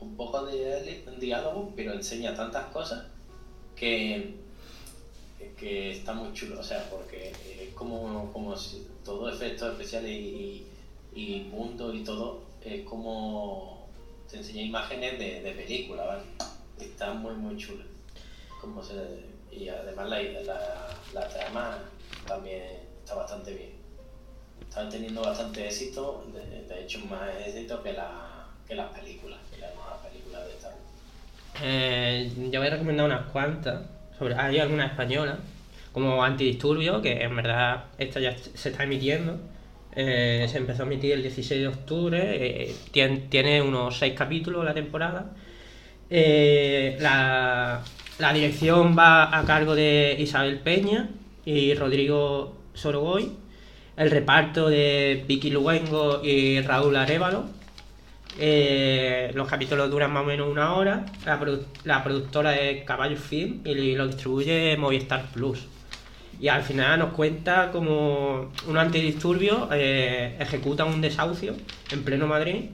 S2: un poco de diálogo, pero enseña tantas cosas que que está muy chulo, o sea, porque es como, como si todo efectos especiales y, y, mundo y todo es como te enseña imágenes de, de película, ¿vale? Está muy muy chulo. Como se, y además la, la, la trama también está bastante bien. Están teniendo bastante éxito, de, de hecho más éxito que, la, que las películas, que las nuevas películas de Star Wars.
S1: Eh, yo voy a recomendar unas cuantas. Sobre, hay algunas españolas, como Antidisturbio, que en verdad esta ya se está emitiendo. Eh, se empezó a emitir el 16 de octubre. eh, tiene, unos 6 capítulos la temporada. Eh, la, la dirección va a cargo de Isabel Peña y Rodrigo Sorogoy. El reparto de Vicky Luengo y Raúl Arevalo. Eh, los capítulos duran más o menos una hora. La, produ- la productora es Caballo Film y lo distribuye Movistar Plus. Y al final nos cuenta como un antidisturbio eh, ejecuta un desahucio en pleno Madrid.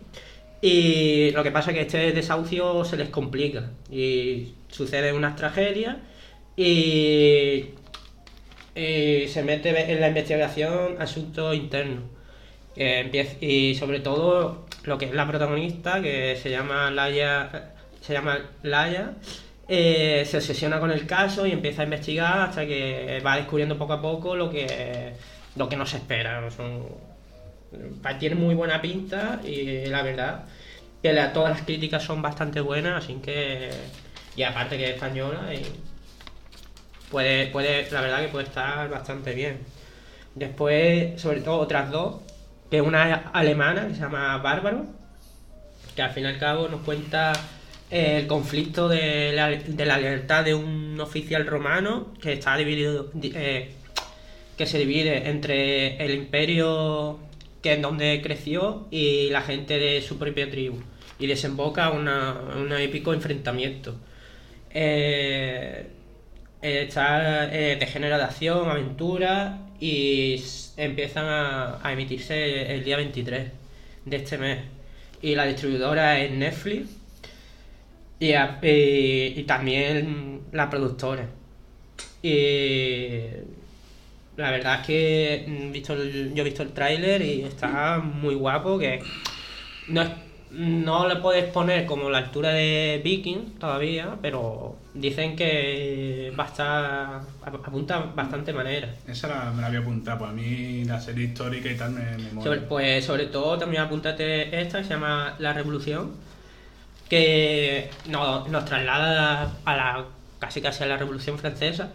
S1: Y lo que pasa es que este desahucio se les complica y suceden unas tragedias y, y se mete en la investigación asuntos internos. Empieza- y sobre todo lo que es la protagonista, que se llama Laia, se llama Laia, eh, se obsesiona con el caso y empieza a investigar hasta que va descubriendo poco a poco lo que lo que no espera. tiene muy buena pinta y la verdad que todas las críticas son bastante buenas, así que y aparte que es española y puede, puede, la verdad que puede estar bastante bien. Después, sobre todo otras dos, que es una alemana que se llama Bárbaro, que al fin y al cabo nos cuenta eh, el conflicto de la, de la lealtad de un oficial romano que está dividido, di- eh, que se divide entre el imperio que es donde creció y la gente de su propia tribu y desemboca una, un épico enfrentamiento. Eh, eh, está eh, de género de acción, aventura y empiezan a, a emitirse el día 23 de este mes. Y la distribuidora es Netflix y, y- también la productora. Y la verdad es que mm, visto yo he visto el tráiler y está muy guapo, que no, es- no le puedes poner como la altura de Viking todavía, pero dicen que va a estar, ap- apunta bastante manera.
S3: Esa la- me la voy a apuntar, pues a mí la serie histórica y tal me, me mola.
S1: Sobre, pues sobre todo también apúntate esta que se llama La Revolución, que no- nos traslada a la casi casi a la Revolución Francesa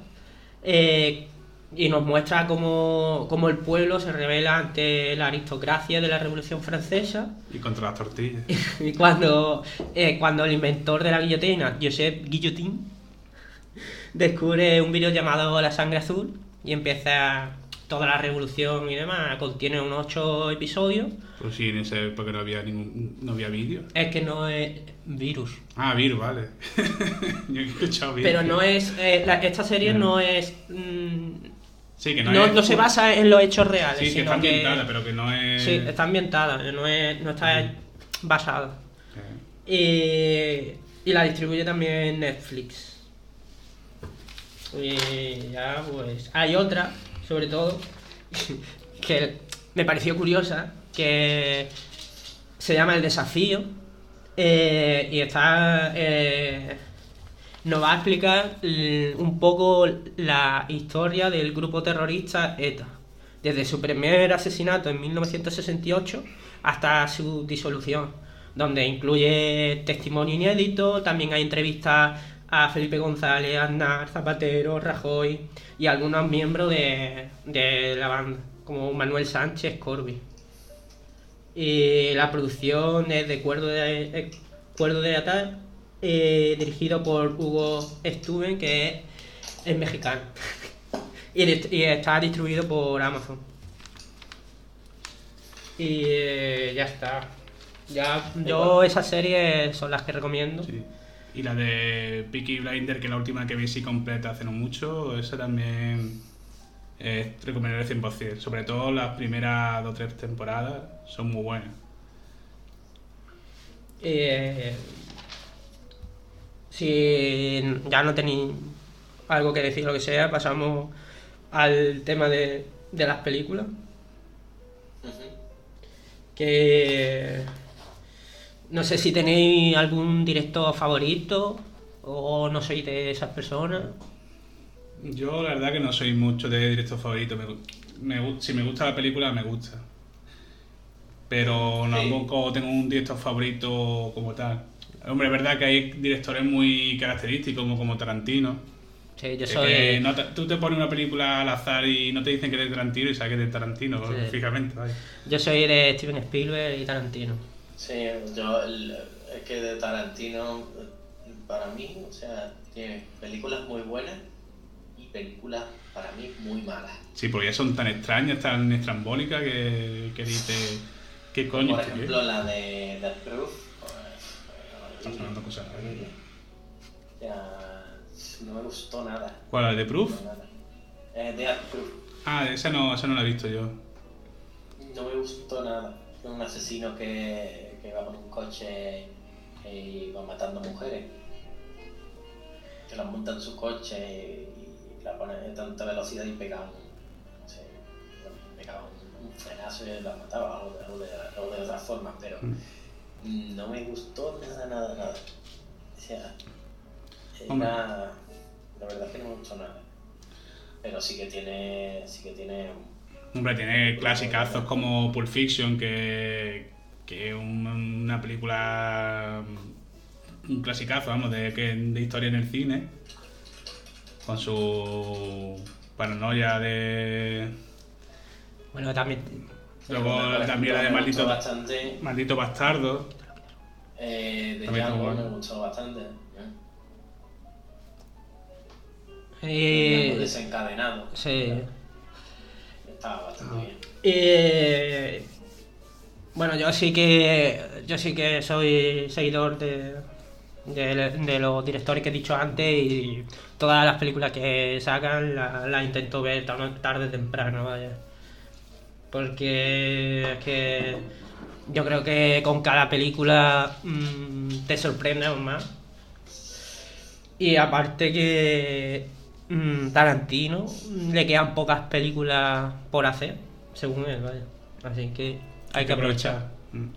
S1: eh, y nos muestra cómo, cómo el pueblo se revela ante la aristocracia de la Revolución Francesa
S3: Y contra las tortillas.
S1: y cuando, eh, cuando el inventor de la guillotina, Joseph Guillotin, descubre un vídeo llamado La Sangre Azul y empieza toda la revolución y demás, contiene unos ocho episodios.
S3: Pues sí, en ese época no había ningún, no había vídeo.
S1: Es que no es virus.
S3: Ah, Vir, vale. Yo he escuchado Vir.
S1: Pero no es. eh, la- esta serie no es. mm,
S3: Sí, que no,
S1: no,
S3: es-
S1: no se basa en los hechos reales.
S3: Sí, que está ambientada, pero que no es.
S1: Sí, está ambientada, no, es, no está basada.
S3: Eh,
S1: Y, y la distribuye también Netflix. Y ya, pues. Hay otra, sobre todo, que me pareció curiosa, que se llama El Desafío. eh, y está. eh, nos va a explicar l- un poco la historia del grupo terrorista ETA desde su primer asesinato en 1968 hasta su disolución, donde incluye testimonio inédito, también hay entrevistas a Felipe González, Aznar, Zapatero, Rajoy y algunos miembros de, de la banda, como Manuel Sánchez Corby. Y la producción es de Cuerdo de, eh, Cuerdo de Atar, eh, dirigido por Hugo Stuben, que es, es mexicano. y, está distribuido por Amazon. Y eh, ya está. Ya, yo esas series son las que recomiendo.
S3: Sí. Y la de Peaky Blinder, que es la última que vi sí completa hace no mucho, esa también es recomendable 100%. Sobre todo las primeras dos o tres temporadas son muy buenas.
S1: Eh, si ya no tenéis algo que decir, lo que sea, pasamos al tema de, de las películas. Que no sé si tenéis algún director favorito o no sois de esas personas.
S3: Yo la verdad que no soy mucho de director favorito. Me, me si me gusta la película, me gusta. Pero
S2: Sí.
S3: tampoco tengo un director favorito como tal. Hombre, es verdad que hay directores muy característicos, como, como Tarantino.
S1: Sí, yo soy.
S3: que no te- tú te pones una película al azar y no te dicen que es de Tarantino y sabes que es de Tarantino,
S1: Sí.
S3: fijamente. vaya.
S1: Yo soy de Steven Spielberg y Tarantino.
S2: Sí, yo, el- es que de Tarantino, para mí, o sea, tiene películas muy buenas y películas para mí muy malas.
S3: Sí, porque ya son tan extrañas, tan estrambólicas que, que dices, ¿qué coño?
S2: Por ejemplo, la de The Proof, Pues,
S3: sonando cosas.
S2: ya, no me gustó nada.
S3: ¿Cuál, la de Proof?
S2: nada. Eh, Death Proof,
S3: Ah, esa no, esa no la he visto yo.
S2: no me gustó nada. Un asesino que, que va con un coche y va matando mujeres. Que las monta en su coche y la pone a tanta velocidad y pega un, no bueno, pega un, un frenazo y la mataba o de, o de- o de otra forma, pero
S3: Mm.
S2: No me gustó nada, nada, nada. O sea, era, la verdad es que no me gustó nada. Pero sí que tiene, sí que tiene
S3: Hombre, tiene clasicazos como Pulp Fiction, que, que es un- una película, un clasicazo, vamos, de, que- de historia en el cine, con su paranoia de...
S1: Bueno, también.
S3: Luego también la de Maldito,
S2: gustó bastante.
S3: Maldito Bastardo.
S2: Eh, de Django
S3: bueno.
S2: me gustó bastante. ¿eh?
S1: Eh,
S2: desencadenado.
S1: sí.
S2: Estaba bastante bien.
S1: Eh, bueno, yo sí que yo sí que soy seguidor de, de, de los directores que he dicho antes y todas las películas que sacan las intento ver tar- tarde o temprano, vaya. Porque es que yo creo que con cada película mm, te sorprende aún más. Y aparte que mm, Tarantino mm, le quedan pocas películas por hacer, según él, vaya. Así que hay que aprovechar.
S3: Mm.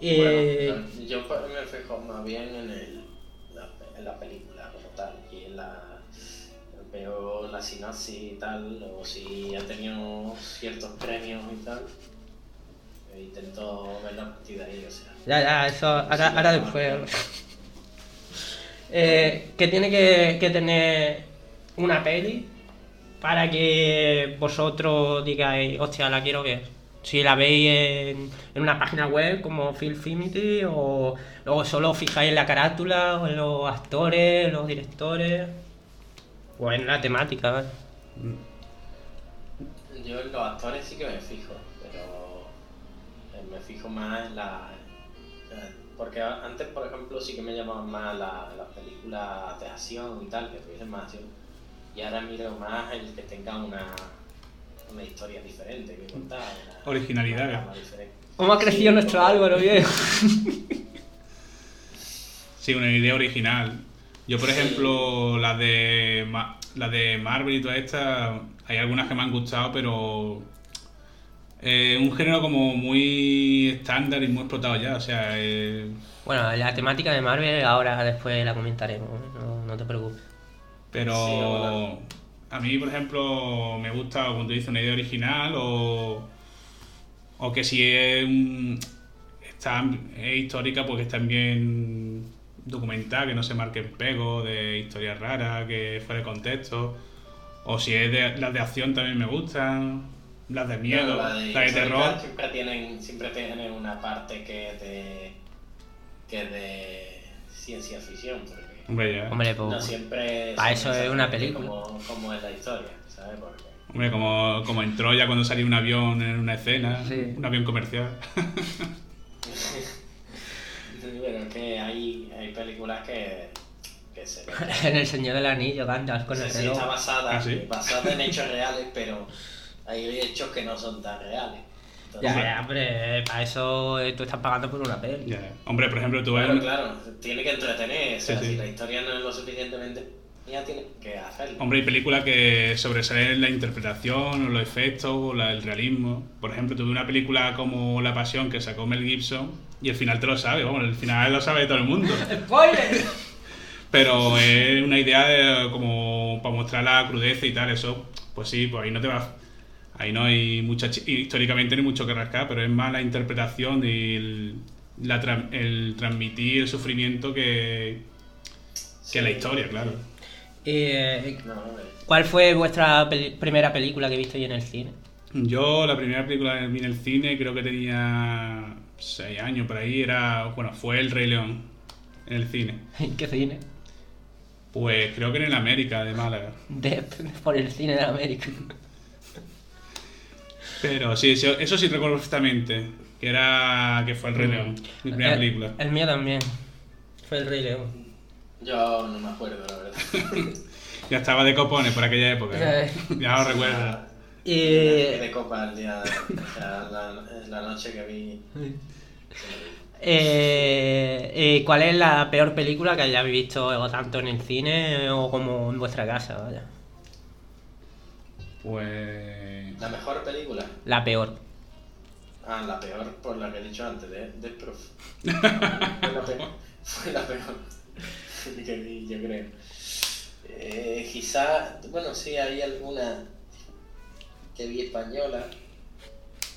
S1: Eh,
S2: Bueno, yo me fijo más bien en, el, la, en la película veo la sinopsis y tal o si ha tenido ciertos premios y tal e intento ver la partida ahí o sea
S1: ya, ya, eso ahora, ahora después. Eh, que tiene que, que tener una peli para que vosotros digáis, hostia, la quiero ver. Si la veis en, en una página web como Filmfinity o, o solo os fijáis en la carátula o en los actores, los directores o en la temática. ¿vale?
S2: yo en los actores sí que me fijo pero eh, me fijo más en la porque a- antes por ejemplo sí que me llamaban más la- las películas de acción y tal que tuviesen más acción y ahora miro más el que tenga una una historia diferente que contar una-
S3: Originalidad.
S2: una diferente.
S1: ¿Cómo ha crecido
S2: Sí,
S1: nuestro Álvaro, bien?
S3: Sí, una idea original. Yo, por ejemplo, las de, las de Marvel y todas estas, hay algunas que me han gustado, pero eh, un género como muy estándar y muy explotado ya. O sea, eh,
S1: Bueno, la temática de Marvel ahora después la comentaremos, ¿eh? no, no te preocupes.
S3: pero
S2: Sí.
S3: A mí, por ejemplo, me gusta, como tú dices, una idea original o, o que si es, un- está, es histórica, pues que está bien documentada, que no se marque en pego de historias raras, que fuera de contexto. O si es de, las de acción también me gustan, las de miedo,
S2: Bueno, la
S3: las
S2: de
S3: de,
S2: histórica
S3: terror.
S2: Siempre tienen, siempre tienen una parte que es de, que es de ciencia ficción, porque
S3: Hombre, ya.
S1: Hombre, pues.
S2: no siempre
S1: pa'
S2: son
S1: eso es una película.
S2: Como, como es la historia, ¿sabes? Porque
S3: Hombre, como, como en Troya cuando salía un avión en una escena,
S1: Sí.
S3: un avión comercial.
S2: Pero que hay, hay películas que, que se
S1: en El Señor del Anillo, Gandalf con
S2: Sí,
S1: el
S2: sí,
S1: reloj.
S2: está basada,
S3: Ah, ¿sí?
S2: basada en hechos reales, pero hay hechos que no son tan reales. Entonces,
S1: Ya, ya, hombre, para eso eh, tú estás pagando por una peli.
S3: Ya. Hombre, por ejemplo, tú ves...
S2: Claro, claro, tiene que entretener. O sea,
S3: Sí, sí.
S2: si la historia no es lo suficientemente, ya tiene que hacerlo.
S3: Hombre, hay películas que sobresalen la interpretación o los efectos o la- el realismo. Por ejemplo, tuve una película como La Pasión que sacó Mel Gibson y el final te lo sabe, vamos, el final lo sabe todo el mundo.
S1: ¡Spoiler!
S3: Pero es una idea de, como para mostrar la crudeza y tal, eso, pues sí, pues ahí no te vas... Ahí no hay mucha... Históricamente no hay mucho que rascar, pero es más la interpretación y el, la el transmitir el sufrimiento que, que la historia, claro.
S1: Eh. ¿Cuál fue vuestra peli- primera película que visteis en el cine?
S3: Yo la primera película que vi en el cine creo que tenía 6 años por ahí, era, bueno, fue El Rey León en el cine.
S1: ¿En qué cine?
S3: Pues creo que en el América de Málaga.
S1: De- por el cine de América.
S3: Pero sí, eso, eso sí recuerdo perfectamente, que era que fue El Rey León, mi primera
S1: El-
S3: película.
S1: El mío también. Fue el Rey León.
S2: Yo no me acuerdo, la verdad.
S3: Ya estaba de copones por aquella época. ¿eh?
S1: Eh.
S3: Ya lo recuerdo.
S1: Y...
S2: Me de copa el día, o sea, la, la noche que vi.
S1: Eh, eh, ¿Cuál es la peor película que hayáis visto o tanto en el cine o como en vuestra casa? Vaya.
S3: Pues...
S2: La mejor película.
S1: La peor.
S2: Ah, la peor por la que he dicho antes, de, de Proof. fue, la peor, fue la peor que vi, yo creo. Eh, quizá, bueno, sí, hay alguna que vi española,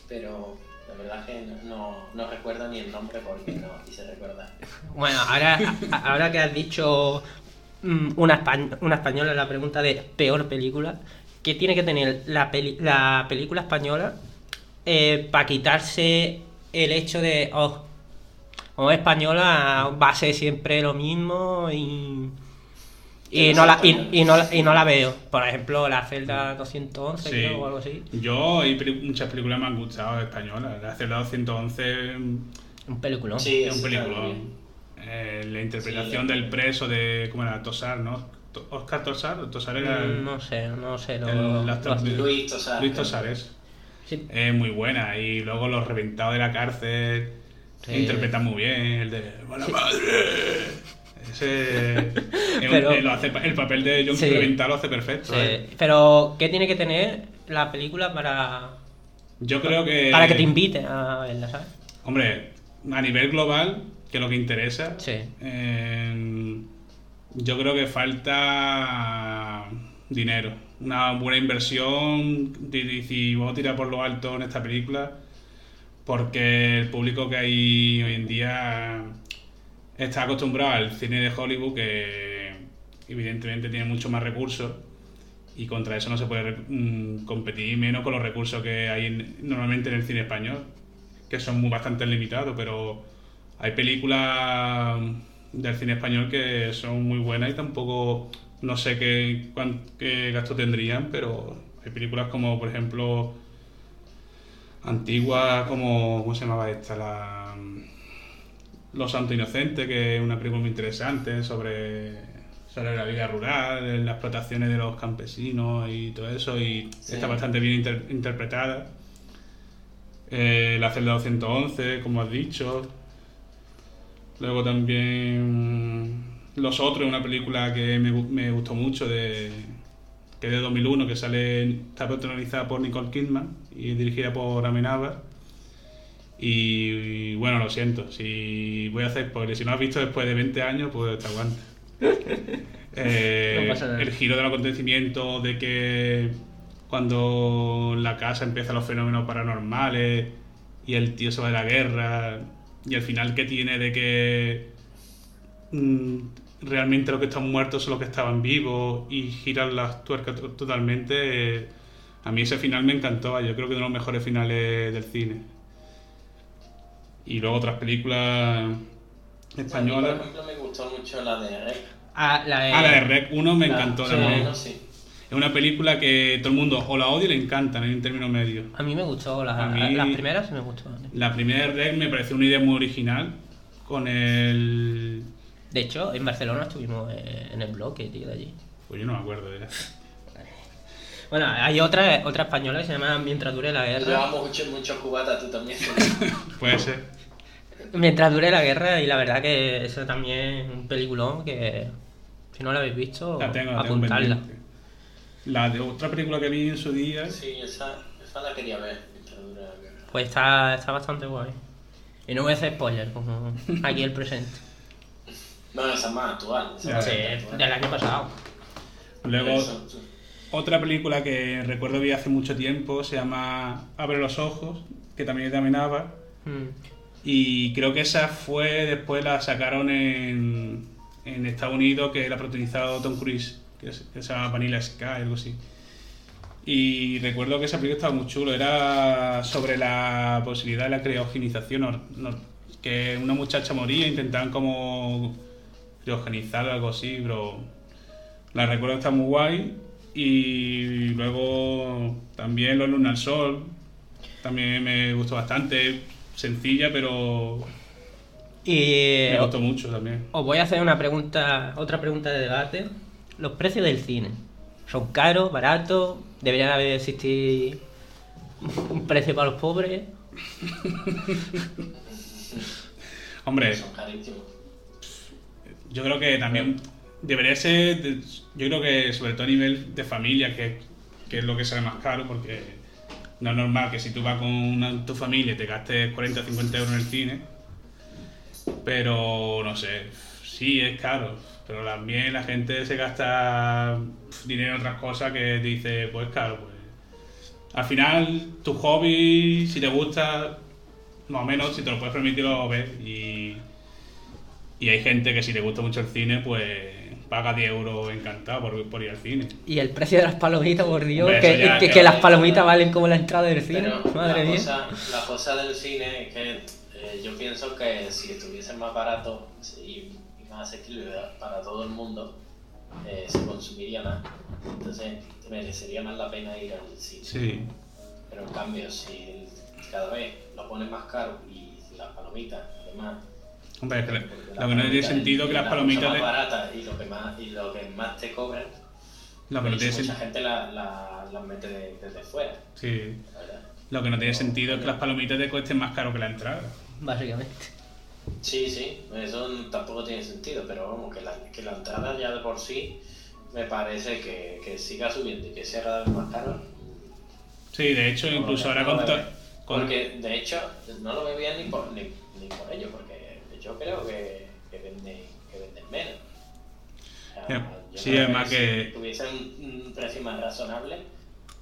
S2: pero la verdad que no, no, recuerdo ni el nombre porque no quise recordar.
S1: Bueno, ahora, ahora que has dicho mm, una, espa- una española, la pregunta de peor película, ¿qué tiene que tener la, peli- la película española para quitarse el hecho de, oh, española va a ser siempre lo mismo y, y, no, la, y, y no, la- y no la veo? Por ejemplo, la celda 211
S3: Sí.
S1: creo, o algo así.
S3: Yo, hay muchas películas me han gustado españolas. La Celda 211
S1: Un peliculón.
S2: Sí,
S3: es un
S2: bien.
S3: Eh, la interpretación
S2: Sí.
S3: del preso de. ¿Cómo era? Tosar, ¿no? Oscar Tosar. Tosar era. el-
S1: Mm, No sé, no sé. lo-
S3: el
S1: lo-
S3: actor de-
S2: Luis Tosar.
S3: Luis. Tosar es.
S1: sí.
S3: Es muy buena. Y luego los reventados de la cárcel.
S1: Sí.
S3: Interpretan muy bien. El de. ¡Buena madre! Ese.
S1: Pero-
S3: hace- el papel de John
S1: Sí.
S3: Lo hace perfecto.
S1: Sí,
S3: ¿eh?
S1: Pero, ¿qué tiene que tener la película para,
S3: Yo creo que.
S1: para que te invite a verla, ¿sabes?
S3: Hombre, a nivel global, que es lo que interesa,
S1: Sí.
S3: eh, yo creo que falta dinero. Una buena inversión. Si vamos a tirar por lo alto en esta película, porque el público que hay hoy en día está acostumbrado al cine de Hollywood, que evidentemente tiene mucho más recursos. Y contra eso no se puede mm, competir menos con los recursos que hay en- normalmente en el cine español que son muy bastante limitados, pero hay películas del cine español que son muy buenas y tampoco no sé qué, cuán- gasto tendrían, pero hay películas como, por ejemplo, antiguas, como, ¿cómo se llamaba esta? La, Los Santos Inocentes, que es una película muy interesante sobre, sobre la vida rural, las explotaciones de los campesinos y todo eso, y
S2: Sí.
S3: está bastante bien inter- interpretada. Eh, la celda 211, como has dicho. Luego también Los Otros, una película que me, me gustó mucho, de, que es de 2001, que sale, está protagonizada por Nicole Kidman y dirigida por Amenábar. Y, y, bueno, lo siento, si voy a hacer spoilers, si no has visto después de 20 años, pues te aguantas. Eh,
S1: No pasa nada.
S3: el giro del acontecimiento de que cuando en la casa empiezan los fenómenos paranormales y el tío se va de la guerra y el final que tiene de que mm, realmente los que están muertos son los que estaban vivos y giran las tuercas to- totalmente. eh, a mí ese final me encantó, yo creo que uno de los mejores finales del cine. Y luego otras películas
S2: A mí, por
S3: españolas.
S2: ejemplo, me gustó mucho la de Rec.
S1: Ah, la de...
S3: Ah, la de Rec 1 me
S2: La-
S3: encantó
S2: sí,
S3: también.
S2: no, sí.
S3: Es una película que todo el mundo o la odia o le encanta, un término medio.
S1: A mí me gustó, la-
S3: A mí-
S1: las primeras sí me gustó.
S3: La primera de Rec me pareció una idea muy original con el...
S1: De hecho, en Barcelona estuvimos eh, en el bloque, tío, de allí.
S3: Pues yo no me acuerdo de
S1: Bueno, hay otra, otra española que se llama Mientras dure la guerra.
S2: Llevamos mucho, mucho cubata, tú también.
S3: Puede ser.
S1: Mientras dure la guerra, y la verdad que eso también es un peliculón que si no lo habéis visto,
S3: La tengo, la
S1: apuntarla.
S3: La de otra película que vi en su día...
S2: Sí, esa, esa la quería ver. mientras dura la guerra.
S1: Pues está, está bastante guay. Y no voy a hacer spoiler, como aquí el presente.
S2: No, esa es más actual. esa
S1: Sí,
S2: actual.
S1: del año pasado.
S3: Luego,
S2: Eso,
S3: otra película que recuerdo vi hace mucho tiempo se llama Abre los ojos, que también es de Amenábar.
S1: Mm.
S3: Y creo que esa fue, después la sacaron en, en Estados Unidos, que la protagonizado Tom Cruise, que, es- que se llama Vanilla Sky, algo así. Y recuerdo que esa película estaba muy chulo, era sobre la posibilidad de la criogenización, que una muchacha moría intentaban como criogenizar o algo así, pero la recuerdo que está muy guay. Y luego también Los Luna al Sol, también me gustó bastante, sencilla, pero
S1: Y
S3: me gustó mucho también.
S1: os voy a hacer una pregunta, otra pregunta de debate. Los precios del cine. ¿Son caros, baratos? ¿Deberían haber existir un precio para los pobres?
S3: Hombre,
S2: Son carísimos.
S3: yo creo que también debería ser, yo creo que sobre todo a nivel de familia, que, que es lo que sale más caro, porque no es normal que si tú vas con una- tu familia te gastes 40 o 50 euros en el cine, pero no sé, sí es caro, pero también la gente se gasta dinero en otras cosas que dice, pues caro, pues al final tu hobby, si te gusta, más o menos, si te lo puedes permitir, lo ves y... Y hay gente que si le gusta mucho el cine, pues paga 10 euros encantado por, por ir al cine.
S1: Y el precio de las palomitas, por Dios, que,
S3: eso ya,
S1: que-
S3: que-
S1: que las palomitas valen como la entrada del cine.
S2: Pero
S1: Madre
S2: la,
S1: mía.
S2: cosa, la cosa del cine es que eh, yo pienso que si estuviese más barato y, y más asequible para todo el mundo, eh, se consumiría más. Entonces merecería más la pena ir al cine.
S3: Sí.
S2: Pero en cambio, si cada vez lo ponen más caro y las palomitas, además.
S3: Hombre, es que
S2: porque
S3: lo que no tiene sentido
S2: es
S3: que las
S2: la
S3: palomitas
S2: cosa
S3: de...
S2: más barata y lo que más, y lo que más te cobran,
S3: Lo que no tiene
S2: mucha
S3: sen-
S2: gente las la, las mete de- desde fuera.
S3: sí. Lo que no tiene sentido es que las palomitas te cuesten más caro que la entrada.
S1: Básicamente.
S2: Sí, sí, eso tampoco tiene sentido, pero vamos, que la, que la entrada ya de por sí me parece que, que siga subiendo y que sea cada vez más caro.
S3: Sí, de hecho, incluso ahora
S2: no
S3: con...
S2: Porque de hecho no lo bien ni por, ni, ni por ello, porque yo creo que, que, venden, que venden menos. O sea, yo
S3: sí, además que-
S2: Si tuviese un, precio más razonable,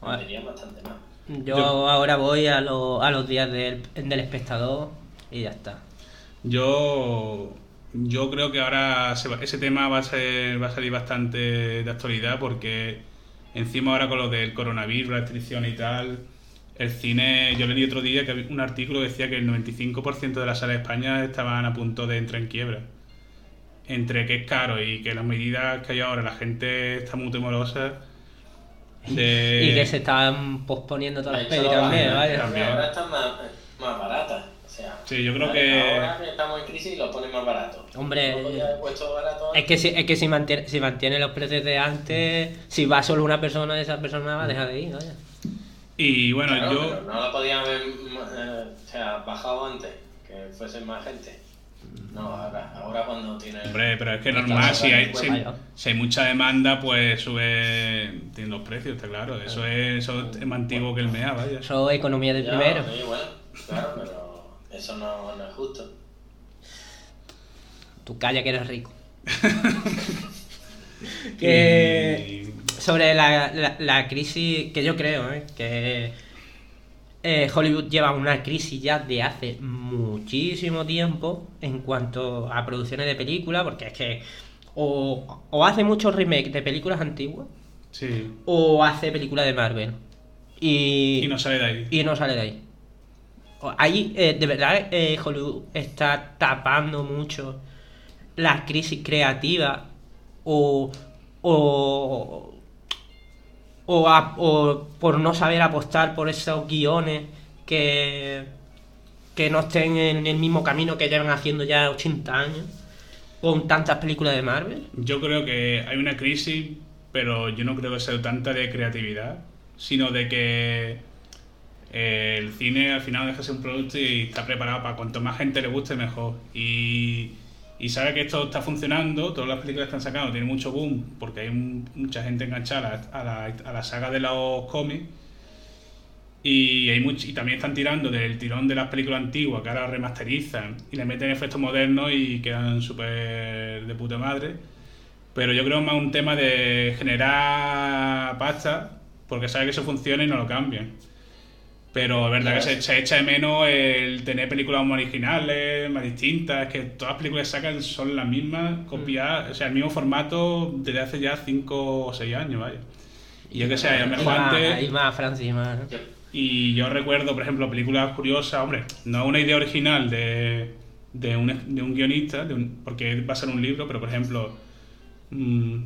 S2: venderían bastante más.
S1: Yo,
S3: Yo-
S1: ahora voy a, lo- a los días del, del espectador y ya está.
S3: Yo, yo creo que ahora se va- ese tema va a, ser, va a salir bastante de actualidad porque encima ahora con lo del coronavirus, la restricción y tal, el cine, yo leí otro día que había un artículo que decía que el 95% de las salas de España estaban a punto de entrar en quiebra. Entre que es caro y que las medidas que hay ahora, la gente está muy temorosa de...
S1: Y que se están posponiendo todas las pelis también,
S2: ahora-
S1: vaya.
S3: también.
S2: Ahora están más, más baratas. O sea,
S3: Sí, yo creo que-
S2: Ahora que estamos en crisis lo ponen más barato.
S1: Hombre,
S2: barato
S1: Es que si, es que si mantiene, si mantiene los precios de antes, si va solo una persona, esa persona va a dejar de ir, vaya.
S3: Y bueno,
S2: Claro,
S3: yo...
S2: pero no lo podían haber eh, o sea, bajado antes, que fuese más gente. No, ahora, ahora cuando tiene.
S3: Hombre, pero es que normal, si hay,
S2: pues,
S3: si, hay mucha demanda, pues sube tienen los precios, está claro. Eso es, eso es más antiguo que el MEA, vaya.
S1: Eso es economía de
S2: Ya,
S1: primero.
S2: sí, bueno, claro, pero eso no, no es justo.
S1: Tú calla que eres rico. que
S3: Y-
S1: sobre la, la- la crisis que yo creo ¿eh? que eh, Hollywood lleva una crisis ya de hace muchísimo tiempo en cuanto a producciones de películas, porque es que o, o hace muchos remakes de películas antiguas
S3: Sí.
S1: o hace películas de Marvel. Y,
S3: Y no sale de ahí.
S1: y no sale de ahí. Ahí, eh, de verdad, eh, Hollywood está tapando mucho la crisis creativa o, o, o, por no saber apostar por esos guiones que, que no estén en el mismo camino que llevan haciendo ya 80 años con tantas películas de Marvel.
S3: Yo creo que hay una crisis, pero yo no creo que sea tanta de creatividad, sino de que eh, el cine al final deja de ser un producto y está preparado para cuanto más gente le guste, mejor. Y, y sabe que esto está funcionando, todas las películas están sacando tienen mucho boom, porque hay mucha gente enganchada a la, a la saga de los cómics. Y, hay much- también están tirando del tirón de las películas antiguas que ahora remasterizan y le meten efectos modernos y quedan súper de puta madre. Pero yo creo más un tema de generar pasta porque sabe que eso funciona y no lo cambian. Pero es verdad que se, se echa de menos el tener películas más originales, más distintas. Es que todas las películas que sacan son las mismas, copiadas, o sea, el mismo formato desde hace ya 5 o 6 años, vaya. Y yo que sé, a lo mejor antes.
S1: y más Francis, más,
S3: Y yo recuerdo, por ejemplo, películas curiosas, hombre, no es una idea original de, de, un, de un guionista, de un- porque va a ser un libro, pero por ejemplo, mm,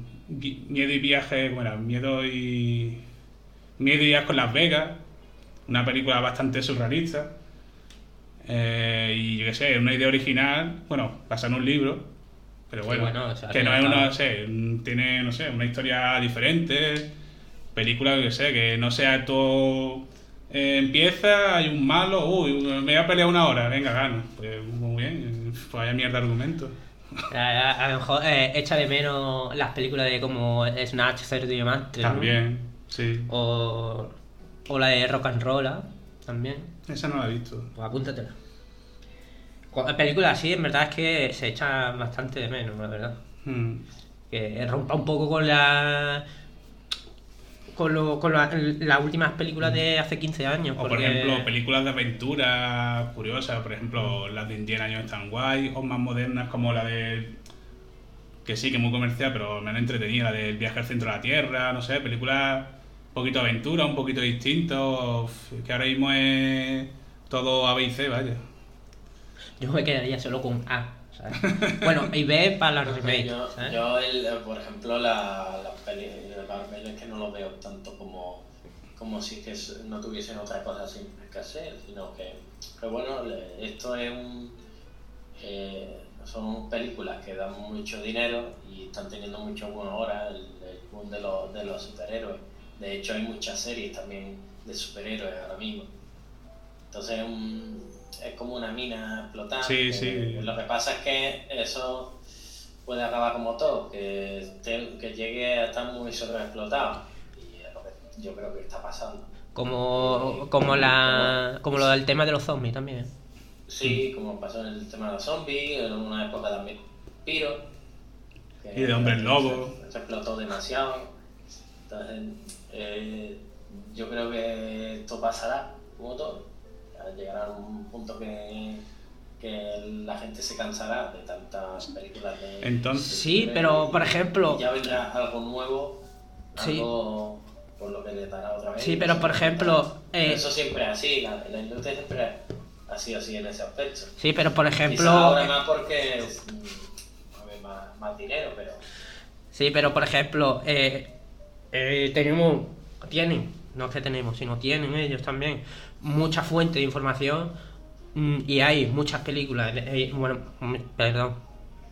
S3: Miedo y Viaje, bueno, Miedo y. Miedo y Viaje con Las Vegas, una película bastante surrealista. Eh, y yo qué sé, una idea original, bueno, basada en un libro, pero
S1: Sí,
S3: bueno,
S1: bueno, o sea,
S3: que no es una, no sé, tiene, no sé, una historia diferente, película que sé, que no sea todo eh, empieza, hay un malo, uy, me voy a pelear una hora, venga, gano. Pues muy bien, pues vaya mierda de argumento.
S1: A, lo mejor eh, echa de menos las películas de como Snatch, Cerdo y Diamante. ¿no?
S3: También, sí.
S1: O, o la de Rock and Roll ¿ah? también.
S3: Esa no la he visto.
S1: Pues apúntatela. Cu- Películas así, en verdad es que se echa bastante de menos, la verdad.
S3: Mm.
S1: Que rompa un poco con la. con, lo, con la- las últimas películas de hace 15 años.
S3: O por ejemplo, películas de aventura curiosas, por ejemplo, las de Indiana Jones están guay, o más modernas como la de... que sí, que es muy comercial, pero me han entretenido, la del viaje al centro de la Tierra, no sé, películas poquito de aventura, un poquito distinto, que ahora mismo es todo A, B y C, vaya.
S1: Yo me quedaría solo con A. ¿sabes? bueno, y B para los remakes.
S2: Yo,
S1: ¿sabes?
S2: yo el, eh, por ejemplo, la- las pelis de Marvel es que no lo veo tanto como, como si que no tuviesen otra cosa simple que hacer, sino que, que bueno, esto es un... eh, son películas que dan mucho dinero y están teniendo mucho bueno ahora el, el boom de los, de los superhéroes. De hecho, hay muchas series también de superhéroes ahora mismo. Entonces, un- es como una mina explotando.
S3: Sí, sí.
S2: Lo que pasa es que eso puede acabar como todo, que, que llegue a estar muy sobreexplotado. Y es lo que yo creo que está pasando.
S1: Como, como, la, como lo del tema de los zombies también.
S2: Sí, como pasó en el tema de los zombies, en una época también Piro.
S3: Y de hombres lobo.
S2: Se, se explotó demasiado. Entonces, eh, yo creo que esto pasará, como todo. Llegará a un punto que, que la gente se cansará de tantas películas de.
S3: Entonces-
S1: Sí, pero, por ejemplo-
S2: Ya vendrá algo nuevo,
S1: Sí.
S2: algo por lo que le dará otra vez.
S1: Sí, pero por ejemplo, eh,
S2: Eso siempre es así, la, la industria siempre ha sido así en ese aspecto.
S1: sí, pero por
S2: Quizá
S1: ejemplo,
S2: ahora más porque es, mm, más, más dinero, pero
S1: sí, pero por ejemplo, eh, eh, tenemos, tienen, no es que tenemos, sino tienen ellos también mucha fuente de información mm, y hay muchas películas, eh, bueno, mm, perdón,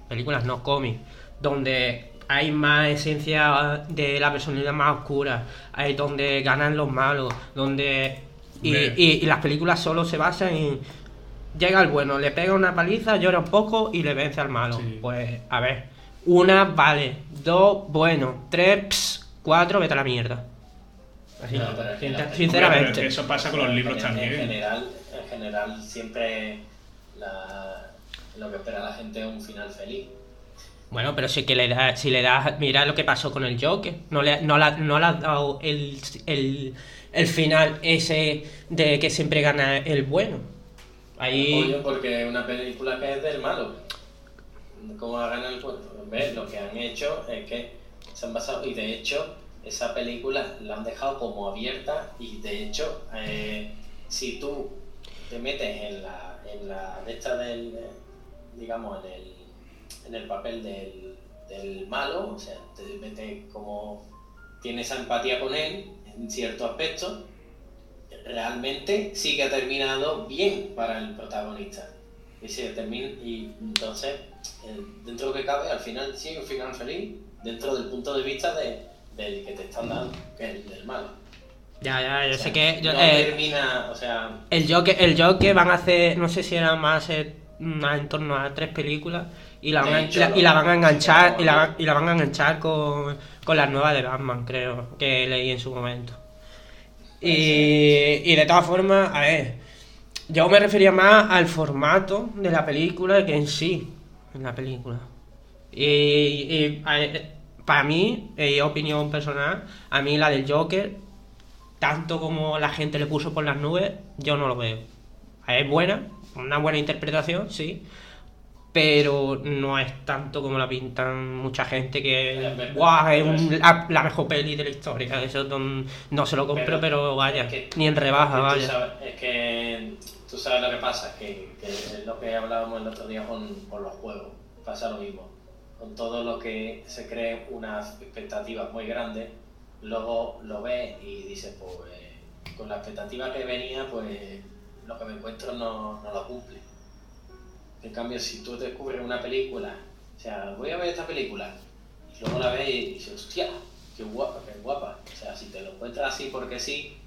S1: películas no cómics, donde hay más esencia de la personalidad más oscura, hay donde ganan los malos, donde y,
S3: Hombre.
S1: y- y las películas solo se basan en llega el bueno, le pega una paliza, llora un poco y le vence al malo.
S3: Sí.
S1: Pues a ver, una vale, dos bueno, tres, ps, cuatro vete a la mierda. Así,
S2: No, pero es que
S1: sin-
S2: la-
S3: Hombre, pero
S1: sinceramente.
S3: eso pasa con los libros
S2: en,
S3: también.
S2: En general, en general siempre la- lo que espera la gente es un final feliz.
S1: Bueno, pero sí que le da, si le das, mira lo que pasó con el Joker, no le, no la- no le has dado el, el, el final ese de que siempre gana el bueno. Ahí,
S2: Coño, porque es una película que es del malo. ¿Cómo va a ganar el bueno? ¿Ves? Lo que han hecho es que se han basado, y de hecho, esa película la han dejado como abierta, y de hecho, eh, si tú te metes en la, en la de esta del, digamos, en el, en el papel del, del malo, o sea, te metes como tienes empatía con él en cierto aspecto, realmente sí que ha terminado bien para el protagonista. Y, se termina, y entonces, eh, dentro de lo que cabe, al final sí un final feliz, dentro del punto de vista de, del que te están dando, que es el del malo.
S1: ya, ya, yo
S2: O sea,
S1: sé que yo-
S2: no
S1: eh,
S2: termina, o sea,
S1: el Joker, el Joker van a hacer, no sé si eran más, eh, más en torno a tres películas y la van a,
S2: hecho,
S1: la- y la van a enganchar y la, y la van a enganchar con, con las nuevas de Batman, creo, que leí en su momento. Y, y de todas formas, a ver, yo me refería más al formato de la película que en sí, en la película. Y, para mí, eh, opinión personal, a mí la del Joker, tanto como la gente le puso por las nubes, yo no lo veo. Es buena, una buena interpretación, sí, pero no es tanto como la pintan mucha gente que. "Guau, es un- la, la mejor peli de la historia. Eso no, no se lo compro, pero,
S2: Pero
S1: vaya,
S2: es que-
S1: ni en rebaja, vaya.
S2: sabes- es que tú sabes lo que pasa, que, que es lo que hablábamos el otro día con, con los juegos. Pasa lo mismo. Con todo lo que se cree unas expectativas muy grandes, luego lo ves y dices, pues con la expectativa que venía, pues lo que me encuentro no, no lo cumple. En cambio, si tú descubres una película, o sea, voy a ver esta película, y luego la ves y dices, hostia, qué guapa, qué guapa. O sea, si te lo encuentras así porque sí,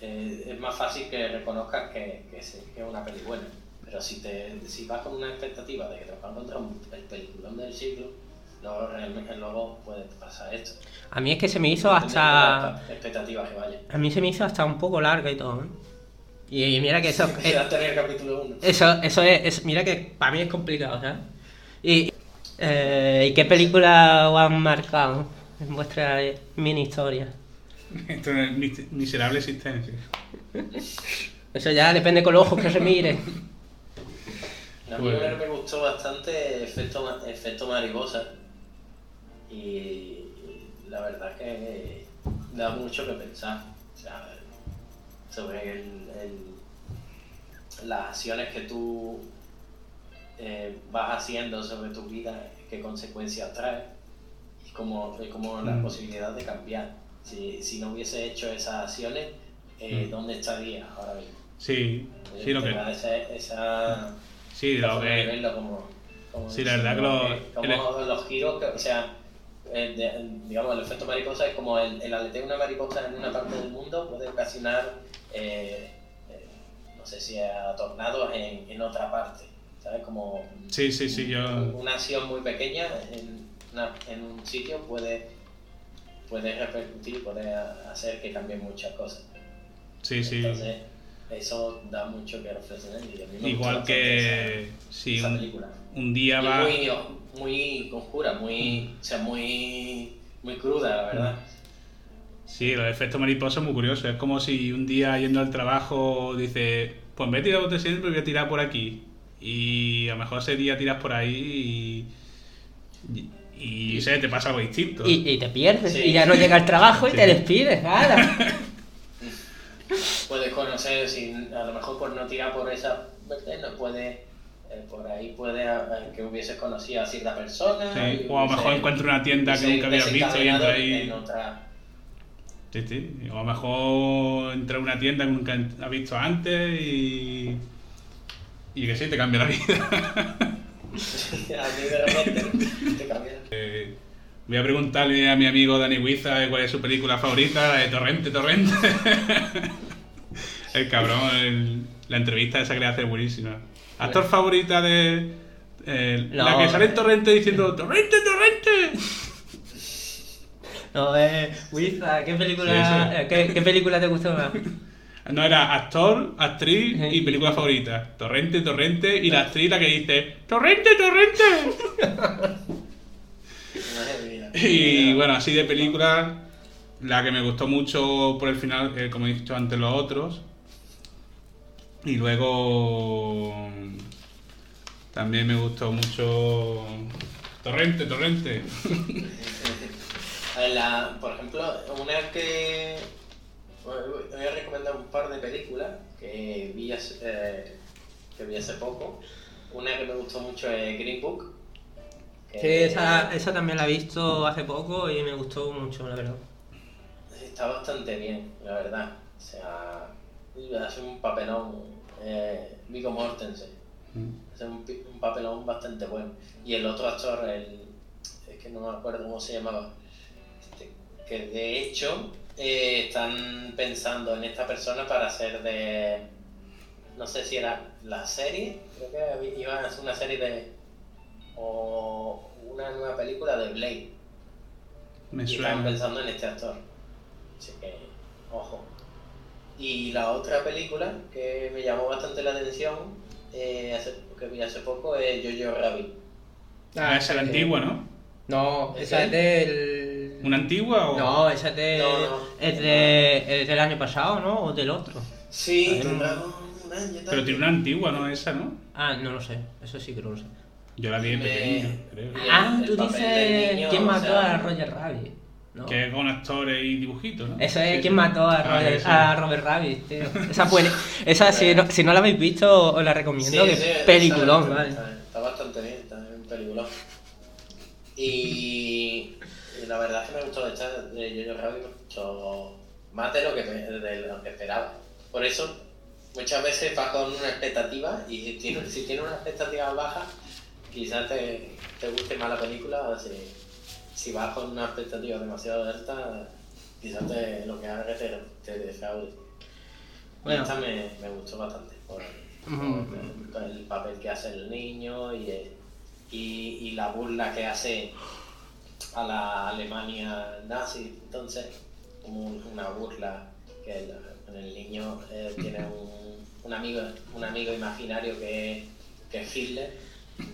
S2: eh, es más fácil que reconozcas que, que es una peli buena. Pero si, te, si vas con una expectativa de que te vas a encontrar un, el peliculón del siglo, luego realmente luego puede pasar esto.
S1: A mí es que se me hizo hasta...
S2: expectativas que vaya.
S1: A mí se me hizo hasta un poco larga y todo, ¿eh? Y, mira que eso...
S2: Quédate en el capítulo 1.
S1: Eso, eso es, es- Mira que para mí es complicado, ¿sabes? Y, eh, ¿y qué película os han marcado en vuestra mini historia?
S3: Esto es mis- miserable existencia.
S1: Eso ya depende con los ojos que se mire.
S2: A mí
S3: Pues-
S2: me gustó bastante efecto, efecto mariposa. Y la verdad que da mucho que pensar. O sea, sobre el- el- las acciones que tú eh, vas haciendo sobre tu vida, qué consecuencias trae y cómo, y cómo la
S3: Mm.
S2: posibilidad de cambiar. Si, si no hubiese hecho esas acciones, eh,
S3: Mm.
S2: ¿dónde estaría ahora mismo?
S3: Sí, sí, lo que.
S2: esa
S3: Sí, lo que.
S2: como, como
S3: Sí, la verdad que lo-
S2: como los giros que, o sea el de- digamos el efecto mariposa es como el, el aleteo de una mariposa en una parte del mundo puede ocasionar eh, eh, no sé si a tornados en, en otra parte sabes como
S3: Sí, sí, sí, yo.
S2: una acción muy pequeña en, una- en un sitio puede puede repercutir puede hacer que cambien muchas cosas
S3: Sí, sí.
S2: Eso da mucho que reflexionar y
S3: Igual que. Si
S2: esa, esa
S3: un,
S2: película
S3: un día
S2: y
S3: va.
S2: muy, muy oscura, muy, o sea, muy, muy cruda, la verdad.
S3: Sí, los efectos mariposa es muy curioso. Es como si un día yendo al trabajo dice, pues me he tirado de siempre, voy a tirar por aquí. Y a lo mejor ese día tiras por ahí y, y, y, sé, te pasa algo distinto.
S1: Y, y te pierdes.
S2: Sí.
S1: Y ya no llega al trabajo y
S3: Sí.
S1: te despides. ¡Hala!
S2: Puedes conocer, si a lo mejor por no tirar por esa no puede, eh, por ahí puede eh, que hubieses conocido a cierta persona.
S3: Sí, O a lo mejor encuentro una tienda que nunca habías visto y entra ahí.
S2: en otra-
S3: Sí, sí. O a lo mejor entra a una tienda que nunca has visto antes y. Y que sí, te cambia la vida.
S2: a mí de repente te cambia.
S3: Eh, Voy a preguntarle a mi amigo Dani Huiza cuál es su película favorita, la de Torrente, Torrente. el cabrón, el- la entrevista esa que le hace es buenísima. ¿Actor favorita de...? eh,
S1: No.
S3: La que sale en Torrente diciendo ¡Torrente, Torrente!
S1: No, eh, Wiza, ¿qué película, eh, ¿qué, qué película te gustó más?
S3: No, era actor, actriz y película favorita. Torrente, Torrente y la actriz la que dice ¡Torrente, Torrente! Y bueno, así de películas, la que me gustó mucho por el final, eh, como he dicho antes, los otros. Y luego también me gustó mucho Torrente, Torrente.
S2: La- por ejemplo, una que voy a recomendar un par de películas que vi hace, eh, que vi hace poco. Una que me gustó mucho es Green Book.
S1: Sí, esa, esa también la he visto hace poco y me gustó mucho, la verdad.
S2: Está bastante bien, la verdad. O sea, hace un papelón eh, Viggo Mortensen. Hace un, pi- un papelón bastante bueno. Y el otro actor, el, es que no me acuerdo cómo se llamaba, este, que de hecho eh, están pensando en esta persona para hacer de, no sé si era la serie, creo que había- iban a hacer una serie de, o una nueva película de Blade.
S3: Me
S2: Y estaban
S3: suena.
S2: pensando en este actor. Así que, ojo. Y la otra película que me llamó bastante la atención, eh, hace- que vi hace poco, es Jojo Rabbit.
S3: Ah, esa es la
S1: sí.
S3: antigua, ¿no?
S1: No,
S2: ¿Es
S1: esa
S2: él?
S1: es del...
S3: ¿Una antigua o...?
S1: No, esa es, de,
S2: No, no.
S1: es, de- es del año pasado, ¿no? O del otro.
S2: Sí, tendrá un año
S3: Pero tiene una antigua, ¿no? Esa, ¿no?
S1: Ah, no lo sé, eso sí que no lo sé.
S3: Yo la vi de
S2: Me-
S3: pequeño, creo.
S1: Ah, tú dices
S2: niño,
S1: quién
S2: o
S1: mató
S2: sea,
S1: a Roger Rabbit, ¿no?
S3: Que es con actores y dibujitos, ¿no?
S1: Eso es
S3: sí.
S1: mató a,
S3: Ah,
S1: Roger-
S3: ese.
S1: a Robert Rabbit, tío. Esa, puede, esa si, no, si no la habéis visto, os la
S2: Sí,
S1: recomiendo, que
S2: sí,
S1: peliculón,
S2: está,
S1: ¿vale?
S2: está- está bastante bien, está un peliculón. Y, y la verdad es que me gustó esta de Jojo Rabbit, me gustó más de lo que, me- de lo que esperaba. Por eso, muchas veces vas con una expectativa y si tienes si tiene una expectativa baja, quizás te, te guste más la película. Si, si vas con una expectativa demasiado alta, quizás te, lo que haga que te, te defraude. Y
S1: Bueno.
S2: esta me, me gustó bastante. Por,
S1: Mm.
S2: el papel que hace el niño y, y, y la burla que hace a la Alemania nazi. Entonces, como un- una burla que el, el niño eh, tiene un, un amigo un amigo imaginario que, que es Hitler.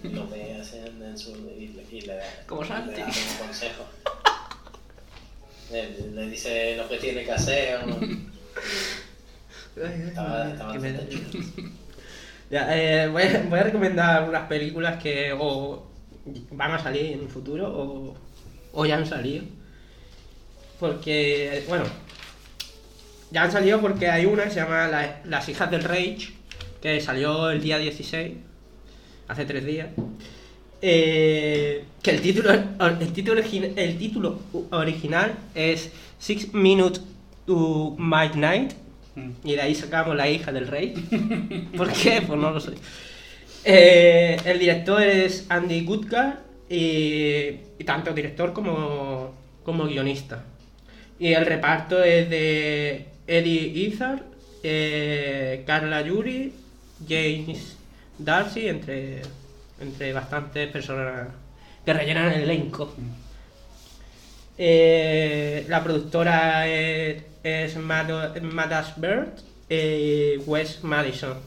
S2: Lo ve así en, su, y, le- y le,
S1: Como
S2: le
S1: Santi.
S2: da como consejo. Le, le dice lo que tiene que hacer. ¿no? Estaba, estaba
S1: me
S2: bastante chulo.
S1: Ya, eh, voy, a, voy a recomendar unas películas que o van a salir en un futuro o, o ya han salido. Porque, bueno, ya han salido porque hay una que se llama La- Las hijas del Rage, que salió el día 16, hace tres días. Eh, que el título, el, título, origi- el título original es Six Minutes to Midnight.
S3: Mm.
S1: Y de ahí sacamos la hija del rey. ¿Por qué? Pues no lo sé. Eh, el director es Andy Goodgar y, y tanto director como, como guionista. Y el reparto es de Eddie Izzard, eh, Carla Yuri, James Darcy, entre, entre bastantes personas que rellenan el elenco. Eh, la productora es, es Madas Bird y Wes Madison.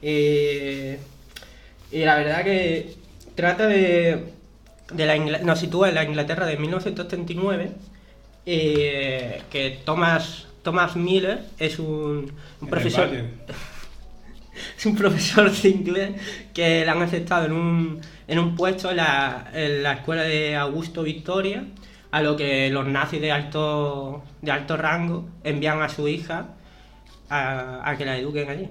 S1: Y, y la verdad que trata de, de la nos sitúa en la Inglaterra de 1939 eh, que Thomas Thomas Miller es un, un profesor. es un profesor de inglés que le han aceptado en un, en un puesto en la, en la escuela de Augusto Victoria, a lo que los nazis de alto, de alto rango envían a su hija a, a que la eduquen allí.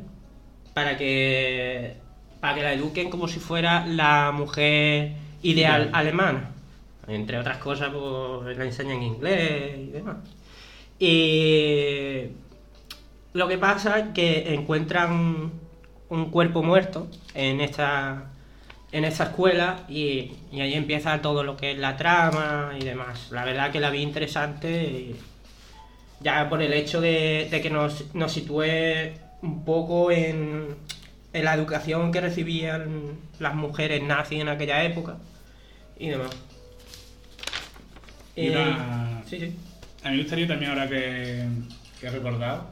S1: Para que, para que la eduquen como si fuera la mujer ideal
S3: Ideal.
S1: alemana. Entre otras cosas, pues la enseñan inglés y demás. Y lo que pasa es que encuentran un cuerpo muerto en esta, en esta escuela y, y ahí empieza todo lo que es la trama y demás. La verdad que la vi interesante y ya por el hecho de, de que nos, nos sitúe un poco en, en la educación que recibían las mujeres nazis en aquella época y demás.
S3: Y
S1: Eh, sí, sí.
S3: A mí me gustaría también, ahora que, que he recordado,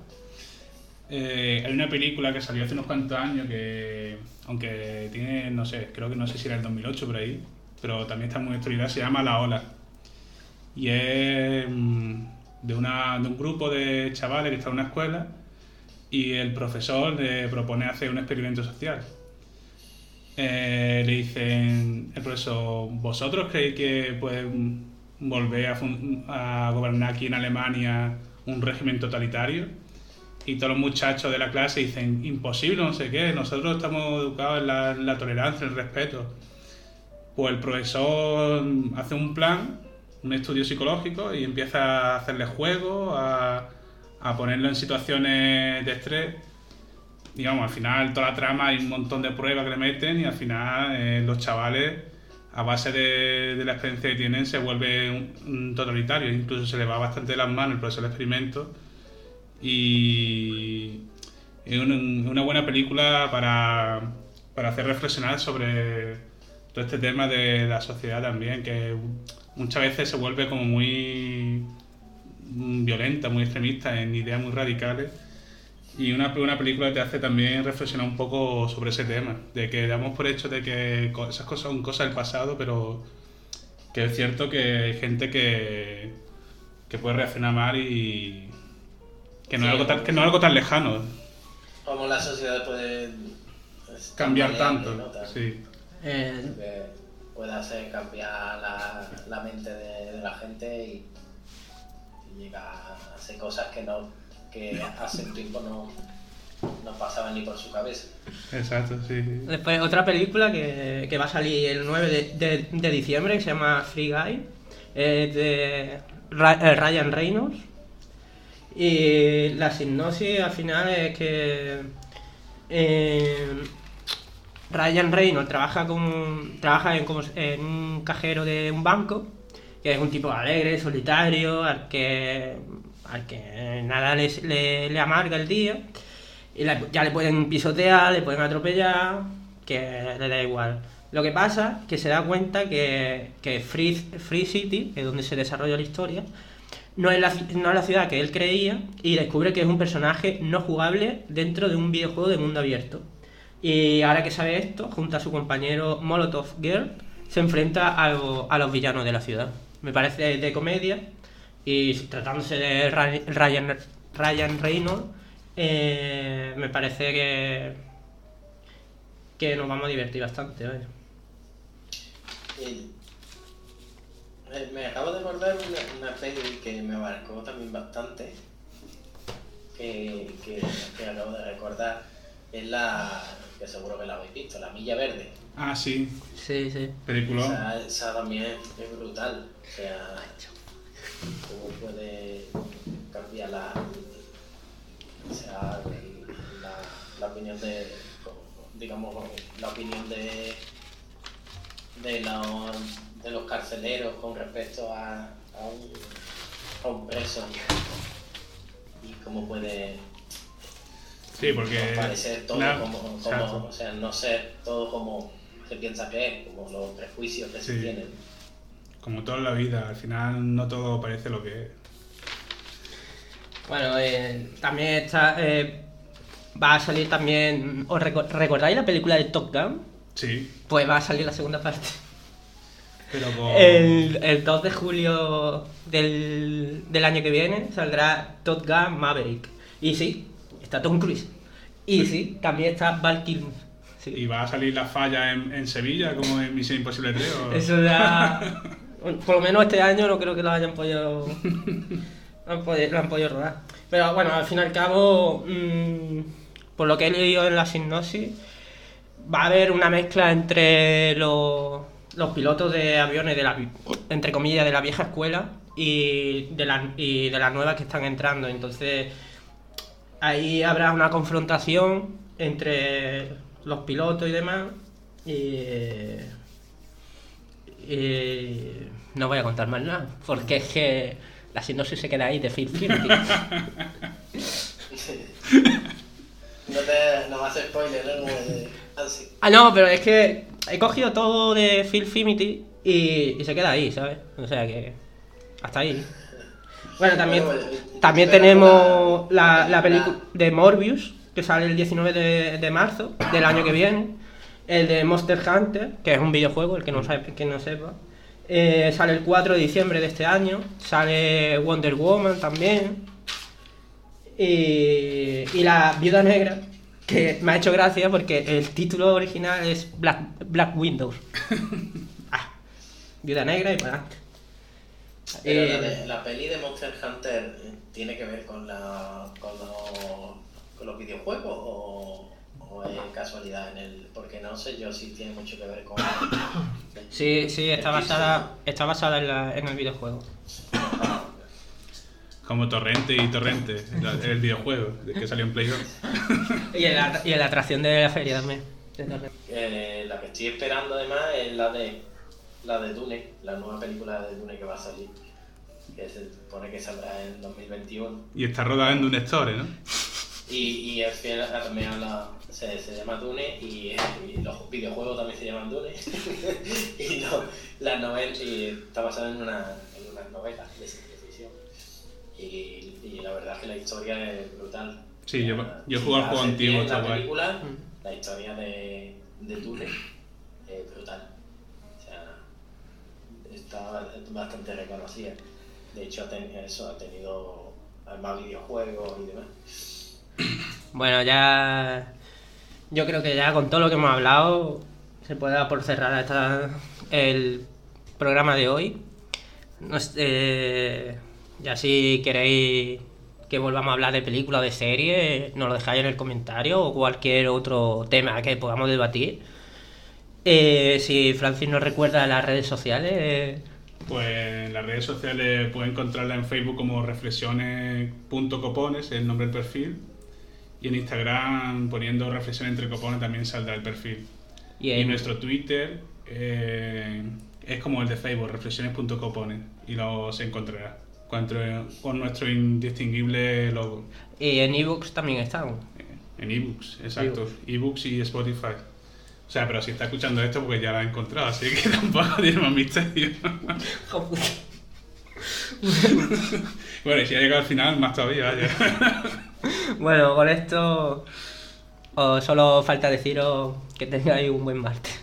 S3: eh, hay una película que salió hace unos cuantos años que, aunque tiene, no sé, creo que no sé si era el 2008 por ahí, pero también está muy actualidad, se llama La Ola. Y es mm, de, una, de un grupo de chavales que está en una escuela y el profesor le propone hacer un experimento social. Eh, le dicen, el profesor, ¿vosotros creéis que pueden volver a gobernar aquí en Alemania un régimen totalitario? Y todos los muchachos de la clase dicen, imposible, no sé qué, nosotros estamos educados en la, tolerancia, en el respeto. Pues el profesor hace un plan, un estudio psicológico y empieza a hacerle juegos, a, ponerlo en situaciones de estrés. Digamos, al final toda la trama hay un montón de pruebas que le meten y al final eh, los chavales, a base de, la experiencia que tienen, se vuelven un, un totalitario. Incluso se le va bastante de las manos el proceso del experimento. Y es una, buena película para, para hacer reflexionar sobre todo este tema de la sociedad también, que muchas veces se vuelve como muy violenta, muy extremista, en ideas muy radicales. Y una, una película que te hace también reflexionar un poco sobre ese tema, de que damos por hecho de que esas cosas son cosas del pasado, pero que es cierto que hay gente que, que puede reaccionar mal y que no,
S2: Sí,
S3: es algo tan, que no es algo tan lejano
S2: Cómo la sociedad puede es,
S3: cambiar tanto.
S1: Eh,
S3: Sí.
S2: que puede hacer cambiar la, la mente de, de la gente y, y llega a hacer cosas que no que hace un tiempo no, no pasaban ni por su cabeza.
S3: Exacto, sí.
S1: Después otra película que, que va a salir el 9 de, de- de diciembre que se llama Free Guy, es de Ra- eh, Ryan Reynolds. Y la sinopsis al final es que eh, Ryan Reynolds trabaja, con, trabaja en, como- en un cajero de un banco, que es un tipo alegre, solitario, al que, al que nada le, le- amarga el día. Y ya le pueden pisotear, le pueden atropellar, que le da igual. Lo que pasa que se da cuenta que, que Free, Free City, que es donde se desarrolla la historia, no es, la, no es la ciudad que él creía y descubre que es un personaje no jugable dentro de un videojuego de mundo abierto. Y ahora que sabe esto, junto a su compañero Molotov Girl, se enfrenta a, lo- a los villanos de la ciudad. Me parece de comedia y tratándose de Ryan, Ryan Reynolds, eh, me parece que, que nos vamos a divertir bastante.
S2: Me, me acabo de acordar una, una peli que me marcó también bastante, que, que, que acabo de recordar, es la, que seguro que la habéis visto, La Milla Verde.
S3: Ah, sí,
S1: Sí, sí.
S3: película.
S2: Esa, esa también es brutal, o sea, cómo puede cambiar la, o sea, la, la opinión de, digamos, la opinión de, de, los, de los carceleros con respecto a, a, un, a un preso y cómo puede
S3: Sí, porque.
S2: parecer todo como, o sea, no ser todo como se piensa que es, como los prejuicios que se tienen.
S3: Como todo en la vida, al final no todo parece lo que es.
S1: Bueno, eh, también está. eh, va a salir también. ¿Os reco- recordáis la película de Top Gun?
S3: Sí,
S1: Pues va a salir la segunda parte.
S3: Pero con.
S1: El, el 2 de julio del, del año que viene saldrá Top Gun Maverick. Y sí, está Tom Cruise. Y sí, también está Val Kilmer. Sí.
S3: ¿Y va a salir la falla en, en Sevilla como en Misión Imposible 3? o-
S1: Eso ya. Por lo menos este año no creo que lo hayan podido. Lo han podido, lo han podido rodar. Pero bueno, al fin y al cabo, mm, por lo que he leído en la sinopsis, va a haber una mezcla entre los, los pilotos de aviones de la, entre comillas, de la vieja escuela y de, la, y de las nuevas que están entrando. Entonces, ahí habrá una confrontación entre los pilotos y demás. Y, y no voy a contar más nada, porque es que la sinopsis se queda ahí de Phil.
S2: No te no vas a spoiler, ¿no? De Ansi.
S1: ah, no, pero es que he cogido todo de Phil Finity y, y se queda ahí, ¿sabes? O sea que hasta ahí. Bueno, también, también tenemos
S2: la-
S1: la, la película de Morbius, que sale el 19 de, de marzo del año que viene. El de Monster Hunter, que es un videojuego, el que no, sabe, que no sepa. Eh, sale el 4 de diciembre de este año. Sale Wonder Woman también. Y, y la Viuda Negra, que me ha hecho gracia porque el título original es Black, Black Windows. Ah, Viuda Negra y para adelante.
S2: Pero
S1: Eh,
S2: la, de- la peli de Monster Hunter eh, tiene que ver con, la, con, los, con los videojuegos o, o es casualidad en el. Porque no sé yo si tiene mucho que ver con.
S1: Sí, sí, está
S2: El
S1: basada, está basada en, la- en el videojuego.
S3: Como Torrente y Torrente, la- el videojuego que salió en Play 2.
S1: Y en la, y en la atracción de la feria también.
S2: Eh, la que estoy esperando además es la de la de Dune, la nueva película de Dune que va a salir. Que se supone que saldrá en 2021.
S3: Y está rodada en un store, ¿no?
S2: Y, y es fiel a- también a la. Se, se llama Dune y, y los videojuegos también se llaman Dune. y no, las novelas. Y está basada en una, en una novela de. Y, y la verdad es que la historia es brutal.
S3: Sí, yo-
S2: La-
S3: yo jugado al juego antiguo, está
S2: La película,
S1: Mm.
S2: la historia de, de es brutal. O sea, está bastante reconocida. De hecho, ha ten- eso ha tenido más videojuegos y demás.
S1: Bueno, ya. Yo creo que ya con todo lo que hemos hablado, se puede dar por cerrar esta, el programa de hoy. No sé, eh, ya si queréis que volvamos a hablar de películas o de series, nos lo dejáis en el comentario o cualquier otro tema que podamos debatir. Eh, si Francis nos recuerda las redes sociales, eh,
S3: Pues en las redes sociales pueden encontrarla en Facebook como reflexiones.copones, es el nombre del perfil. Y en Instagram poniendo reflexión entre copones también saldrá el perfil.
S1: y
S3: nuestro Twitter eh, es como el de Facebook, reflexiones.copones. Y los encontrará con, con nuestro indistinguible logo.
S1: y en ebooks también estamos.
S3: En ebooks, exacto. Ebooks y Spotify. O sea, pero si está escuchando esto, pues ya lo ha encontrado, así que tampoco tiene más misterio. bueno, y si ha llegado al final, más todavía.
S1: Bueno, con esto os solo falta deciros que tengáis un buen martes.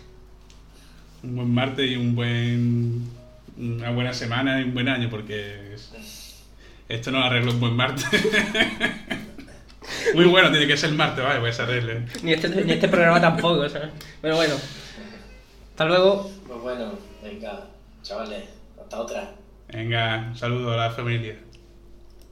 S3: un buen martes y un buen. Una buena semana y un buen año, porque es- esto no arregla un buen martes. Muy bueno, tiene que ser el martes, vale, pues se arregle.
S1: Ni este, ni este programa tampoco, ¿sabes? Pero bueno. Hasta luego.
S2: Pues bueno, venga, chavales, hasta otra.
S3: Venga, un saludo a la familia.